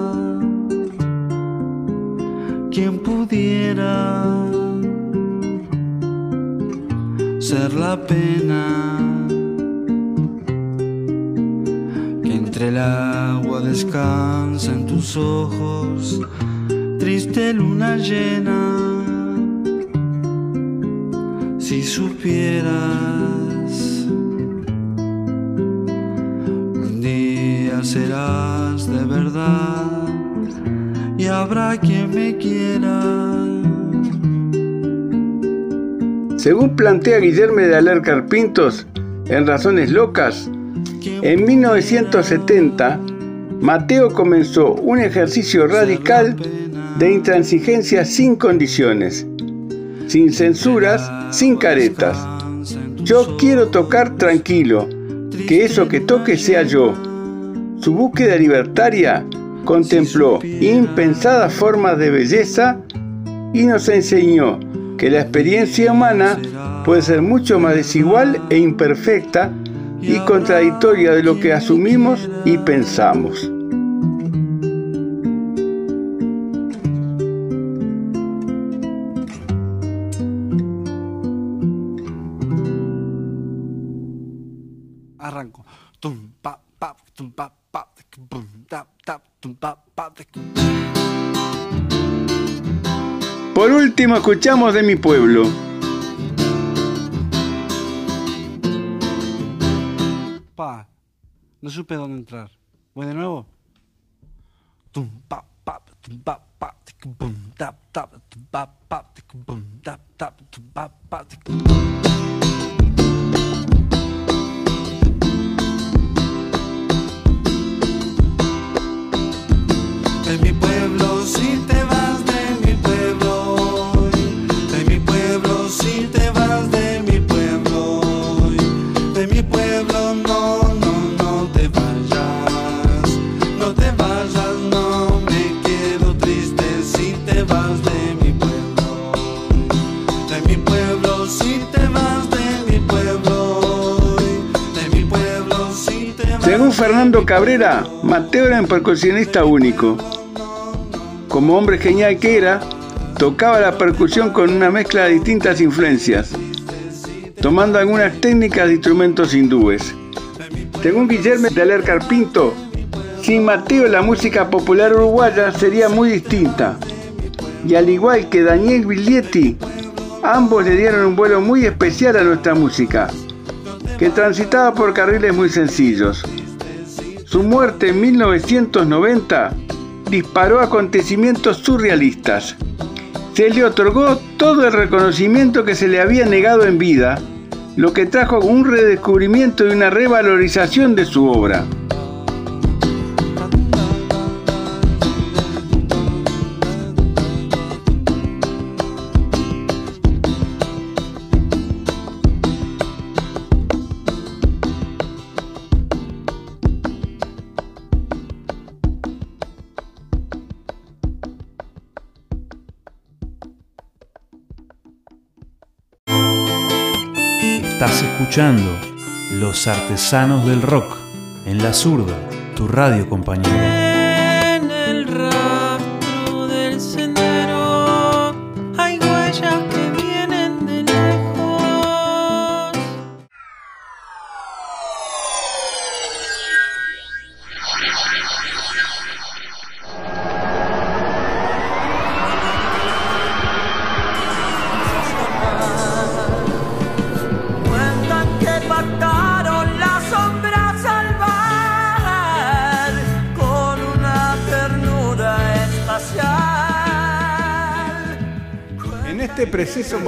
Según plantea Guillermo de Alercar Pintos en Razones Locas, en 1970 Mateo comenzó un ejercicio radical de intransigencia sin condiciones, sin censuras, sin caretas. Yo quiero tocar tranquilo, que eso que toque sea yo. Su búsqueda libertaria contempló impensadas formas de belleza y nos enseñó que la experiencia humana puede ser mucho más desigual e imperfecta y contradictoria de lo que asumimos y pensamos. Arranco. Tum, tum, tum. Por último, escuchamos de mi pueblo. Pa, no supe dónde entrar. ¿Voy de nuevo? Fernando Cabrera, Mateo era un percusionista único. Como hombre genial que era, tocaba la percusión con una mezcla de distintas influencias, tomando algunas técnicas de instrumentos hindúes. Según Guillermo de Alercar Pinto, sin Mateo la música popular uruguaya sería muy distinta. Y al igual que Daniel Biglietti, ambos le dieron un vuelo muy especial a nuestra música, que transitaba por carriles muy sencillos. Su muerte en 1990 disparó acontecimientos surrealistas. Se le otorgó todo el reconocimiento que se le había negado en vida, lo que trajo un redescubrimiento y una revalorización de su obra. Escuchando Los Artesanos del Rock en la zurda, tu radio compañero.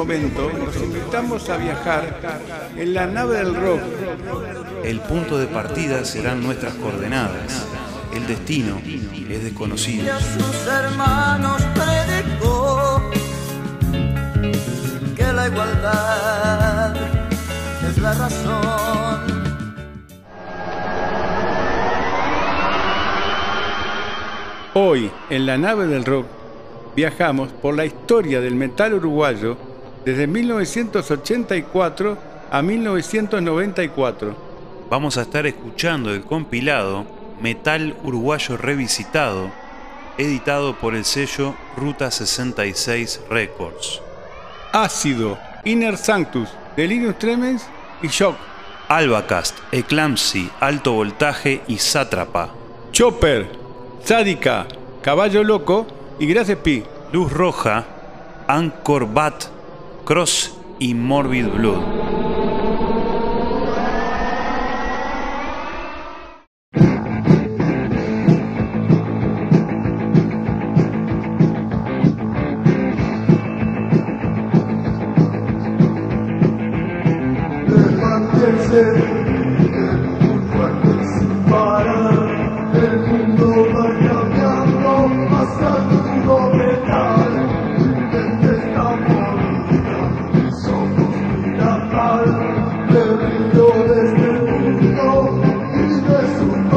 Momento nos invitamos a viajar en la nave del rock. El punto de partida serán nuestras coordenadas. El destino es desconocido. Y a sus hermanos predicó que la igualdad es la razón. Hoy, en la nave del rock, viajamos por la historia del metal uruguayo desde 1984 a 1994. Vamos a estar escuchando el compilado Metal Uruguayo Revisitado, editado por el sello Ruta 66 Records. Ácido, Inner Sanctus, Delirium Tremens y Shock. Albacast, Eclampsy, Alto Voltaje y Sátrapa. Chopper, Sádica, Caballo Loco y Gracias Pi. Luz Roja, Angkor Bat, Cross y Morbid Blood. Yes,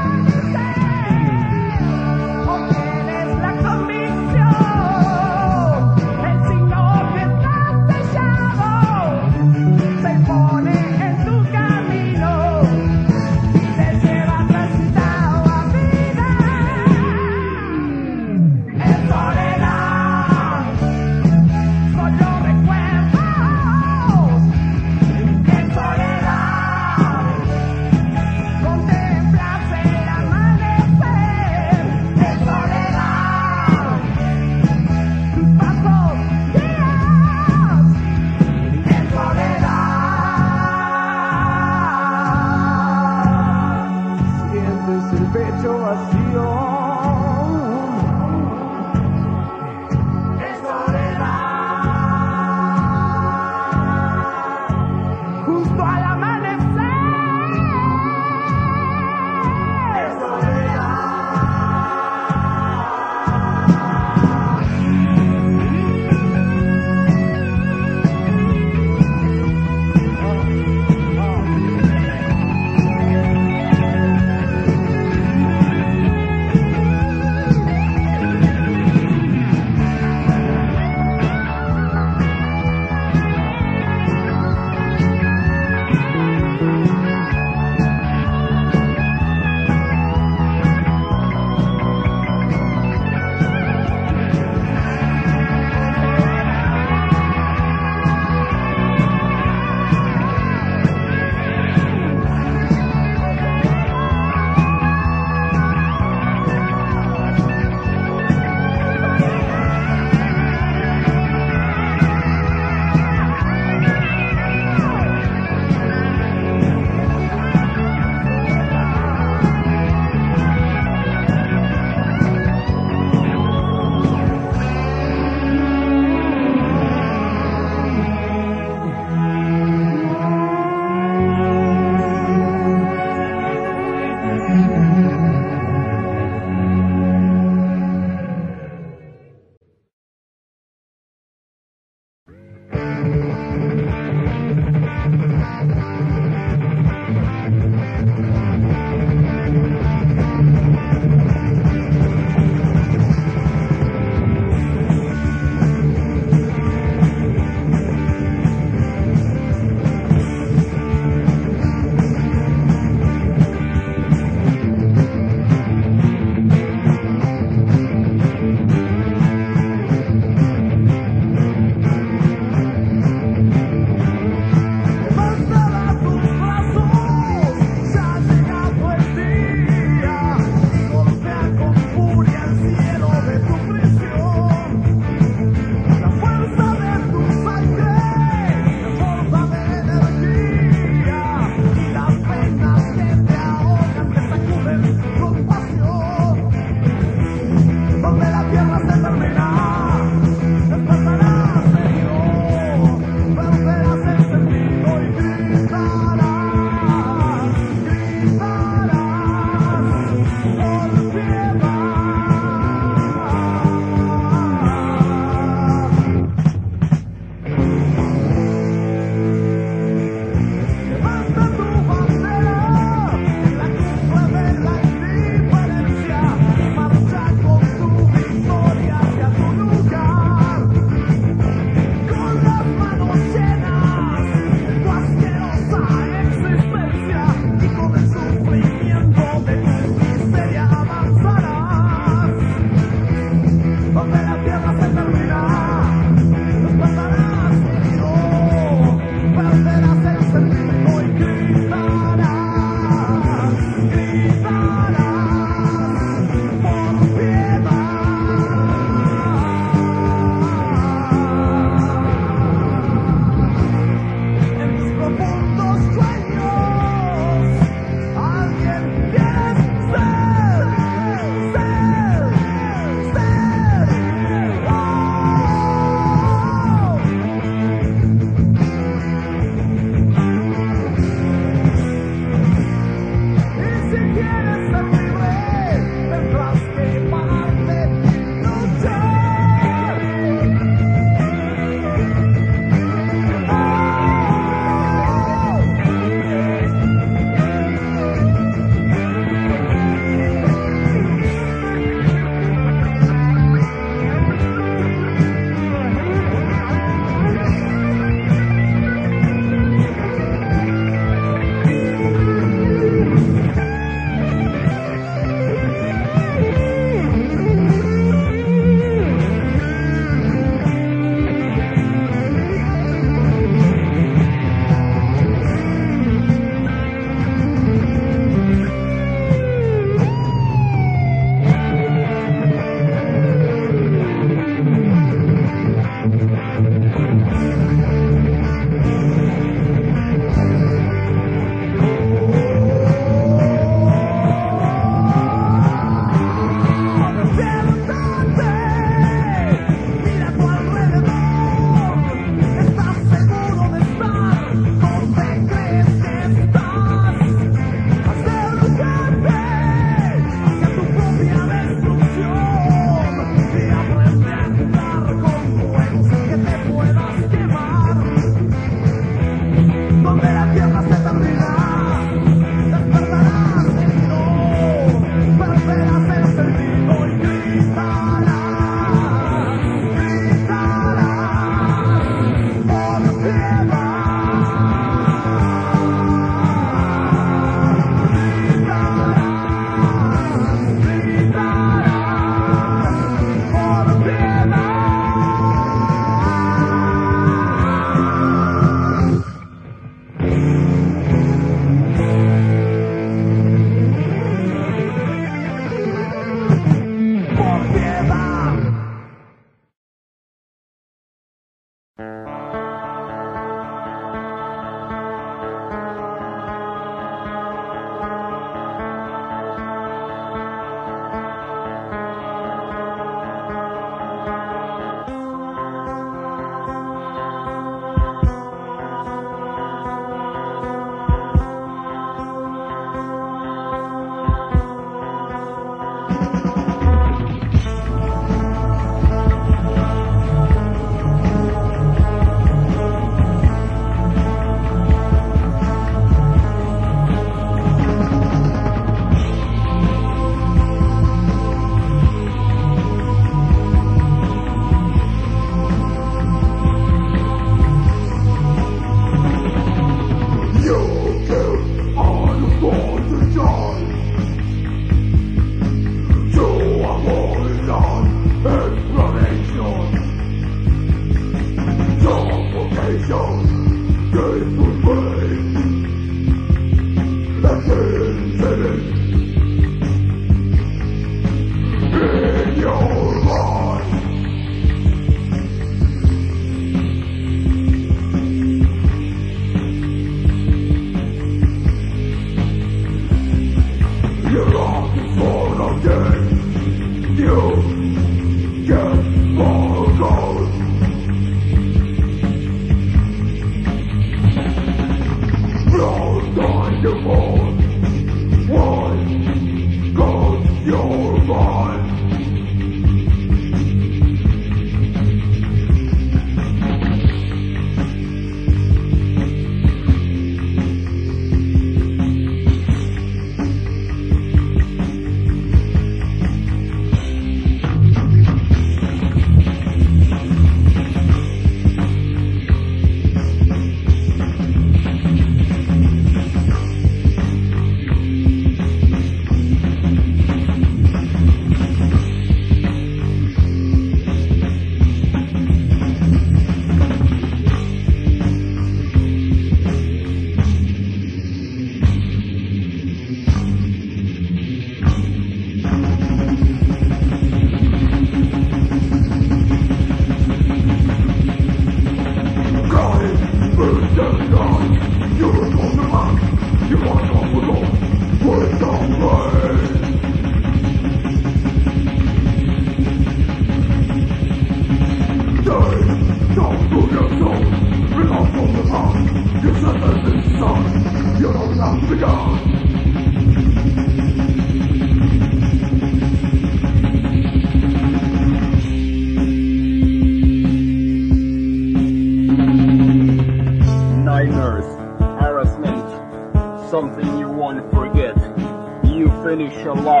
A lot.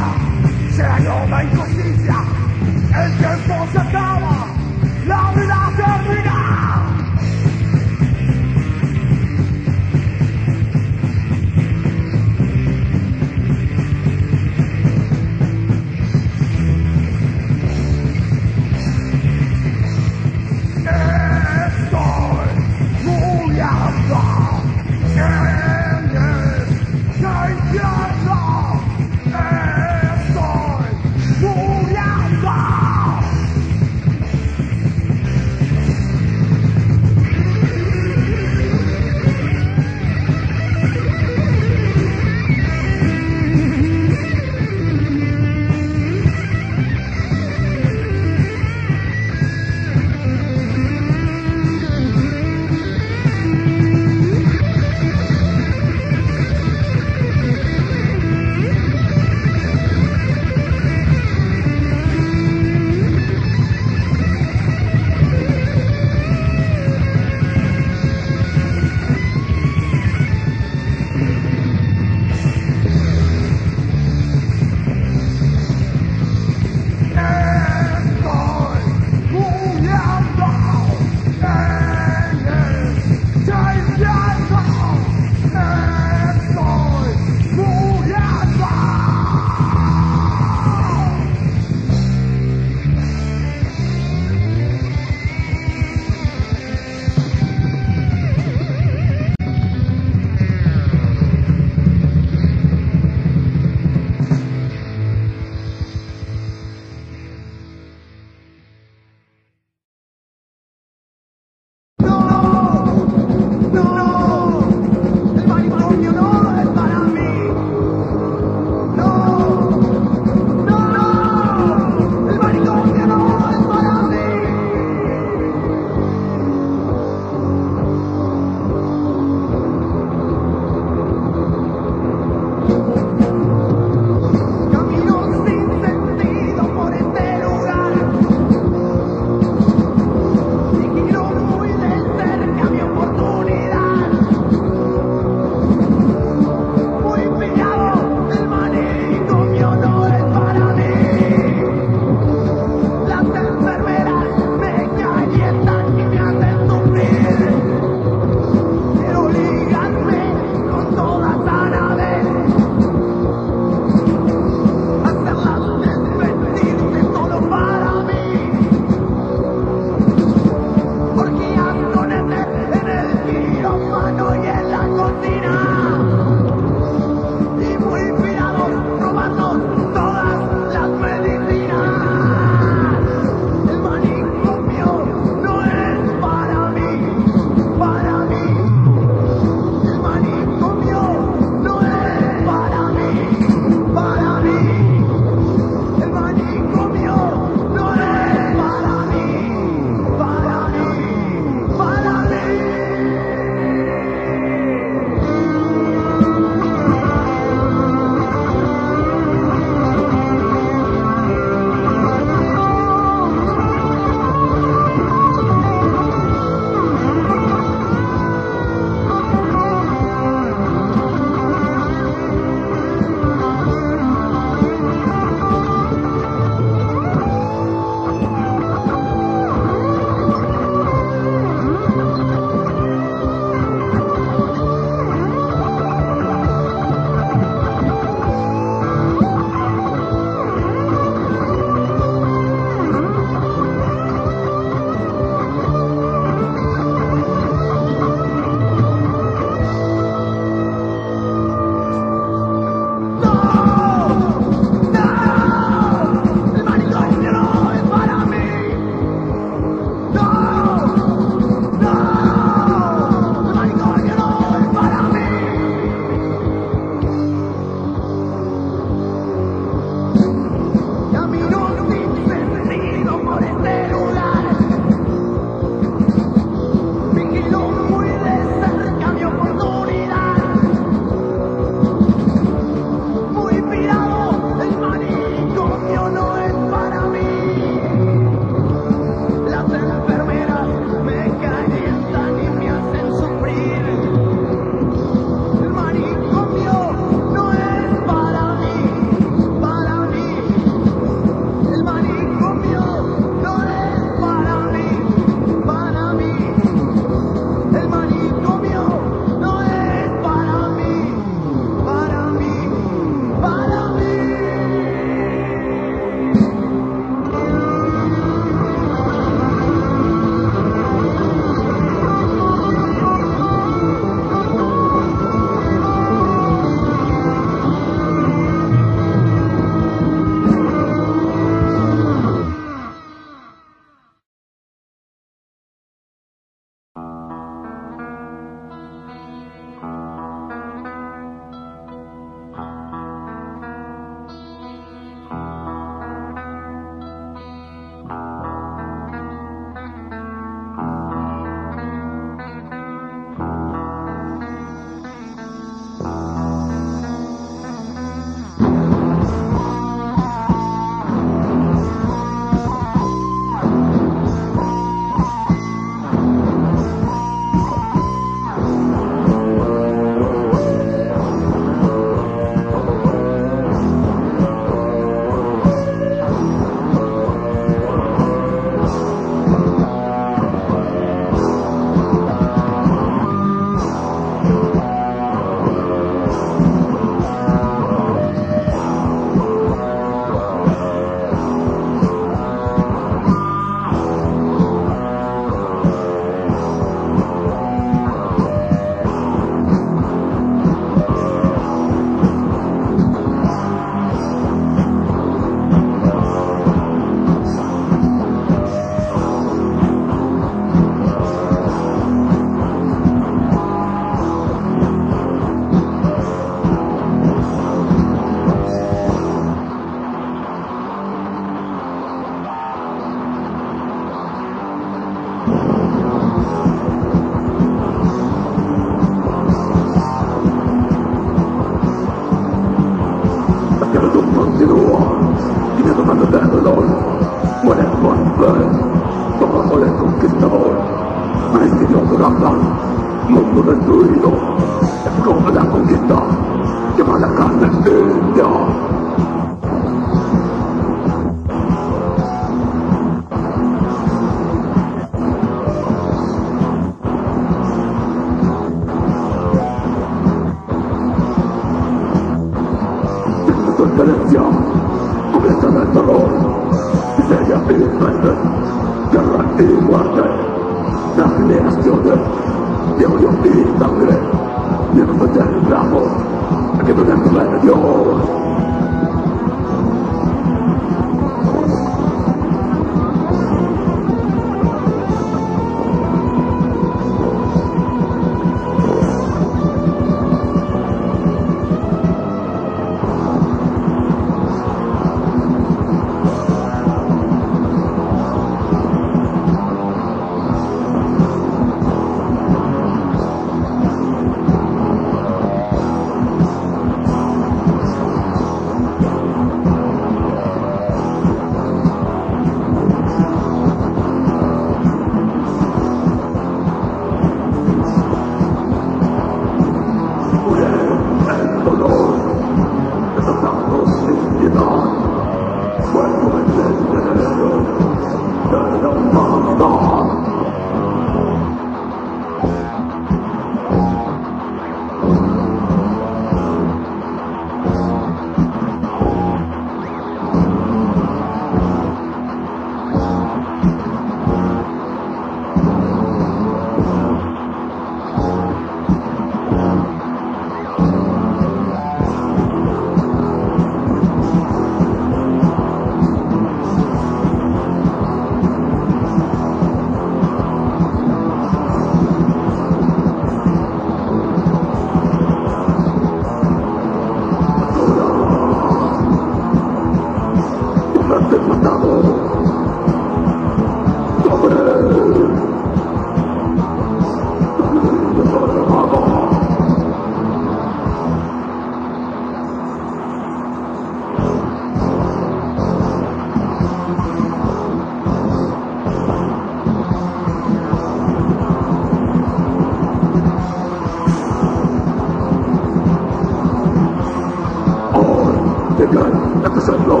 Santo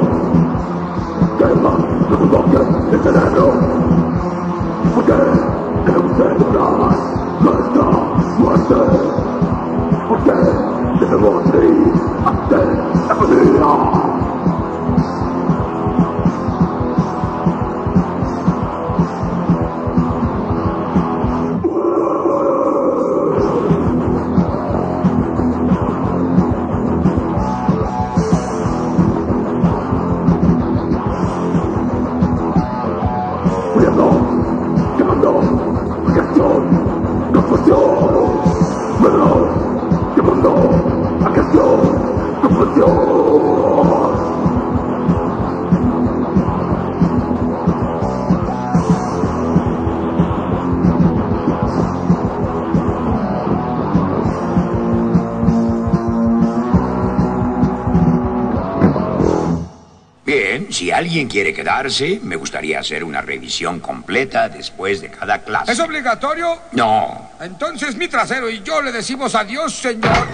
Si alguien quiere quedarse, me gustaría hacer una revisión completa después de cada clase. ¿Es obligatorio? No. Entonces mi trasero y yo le decimos adiós, señor.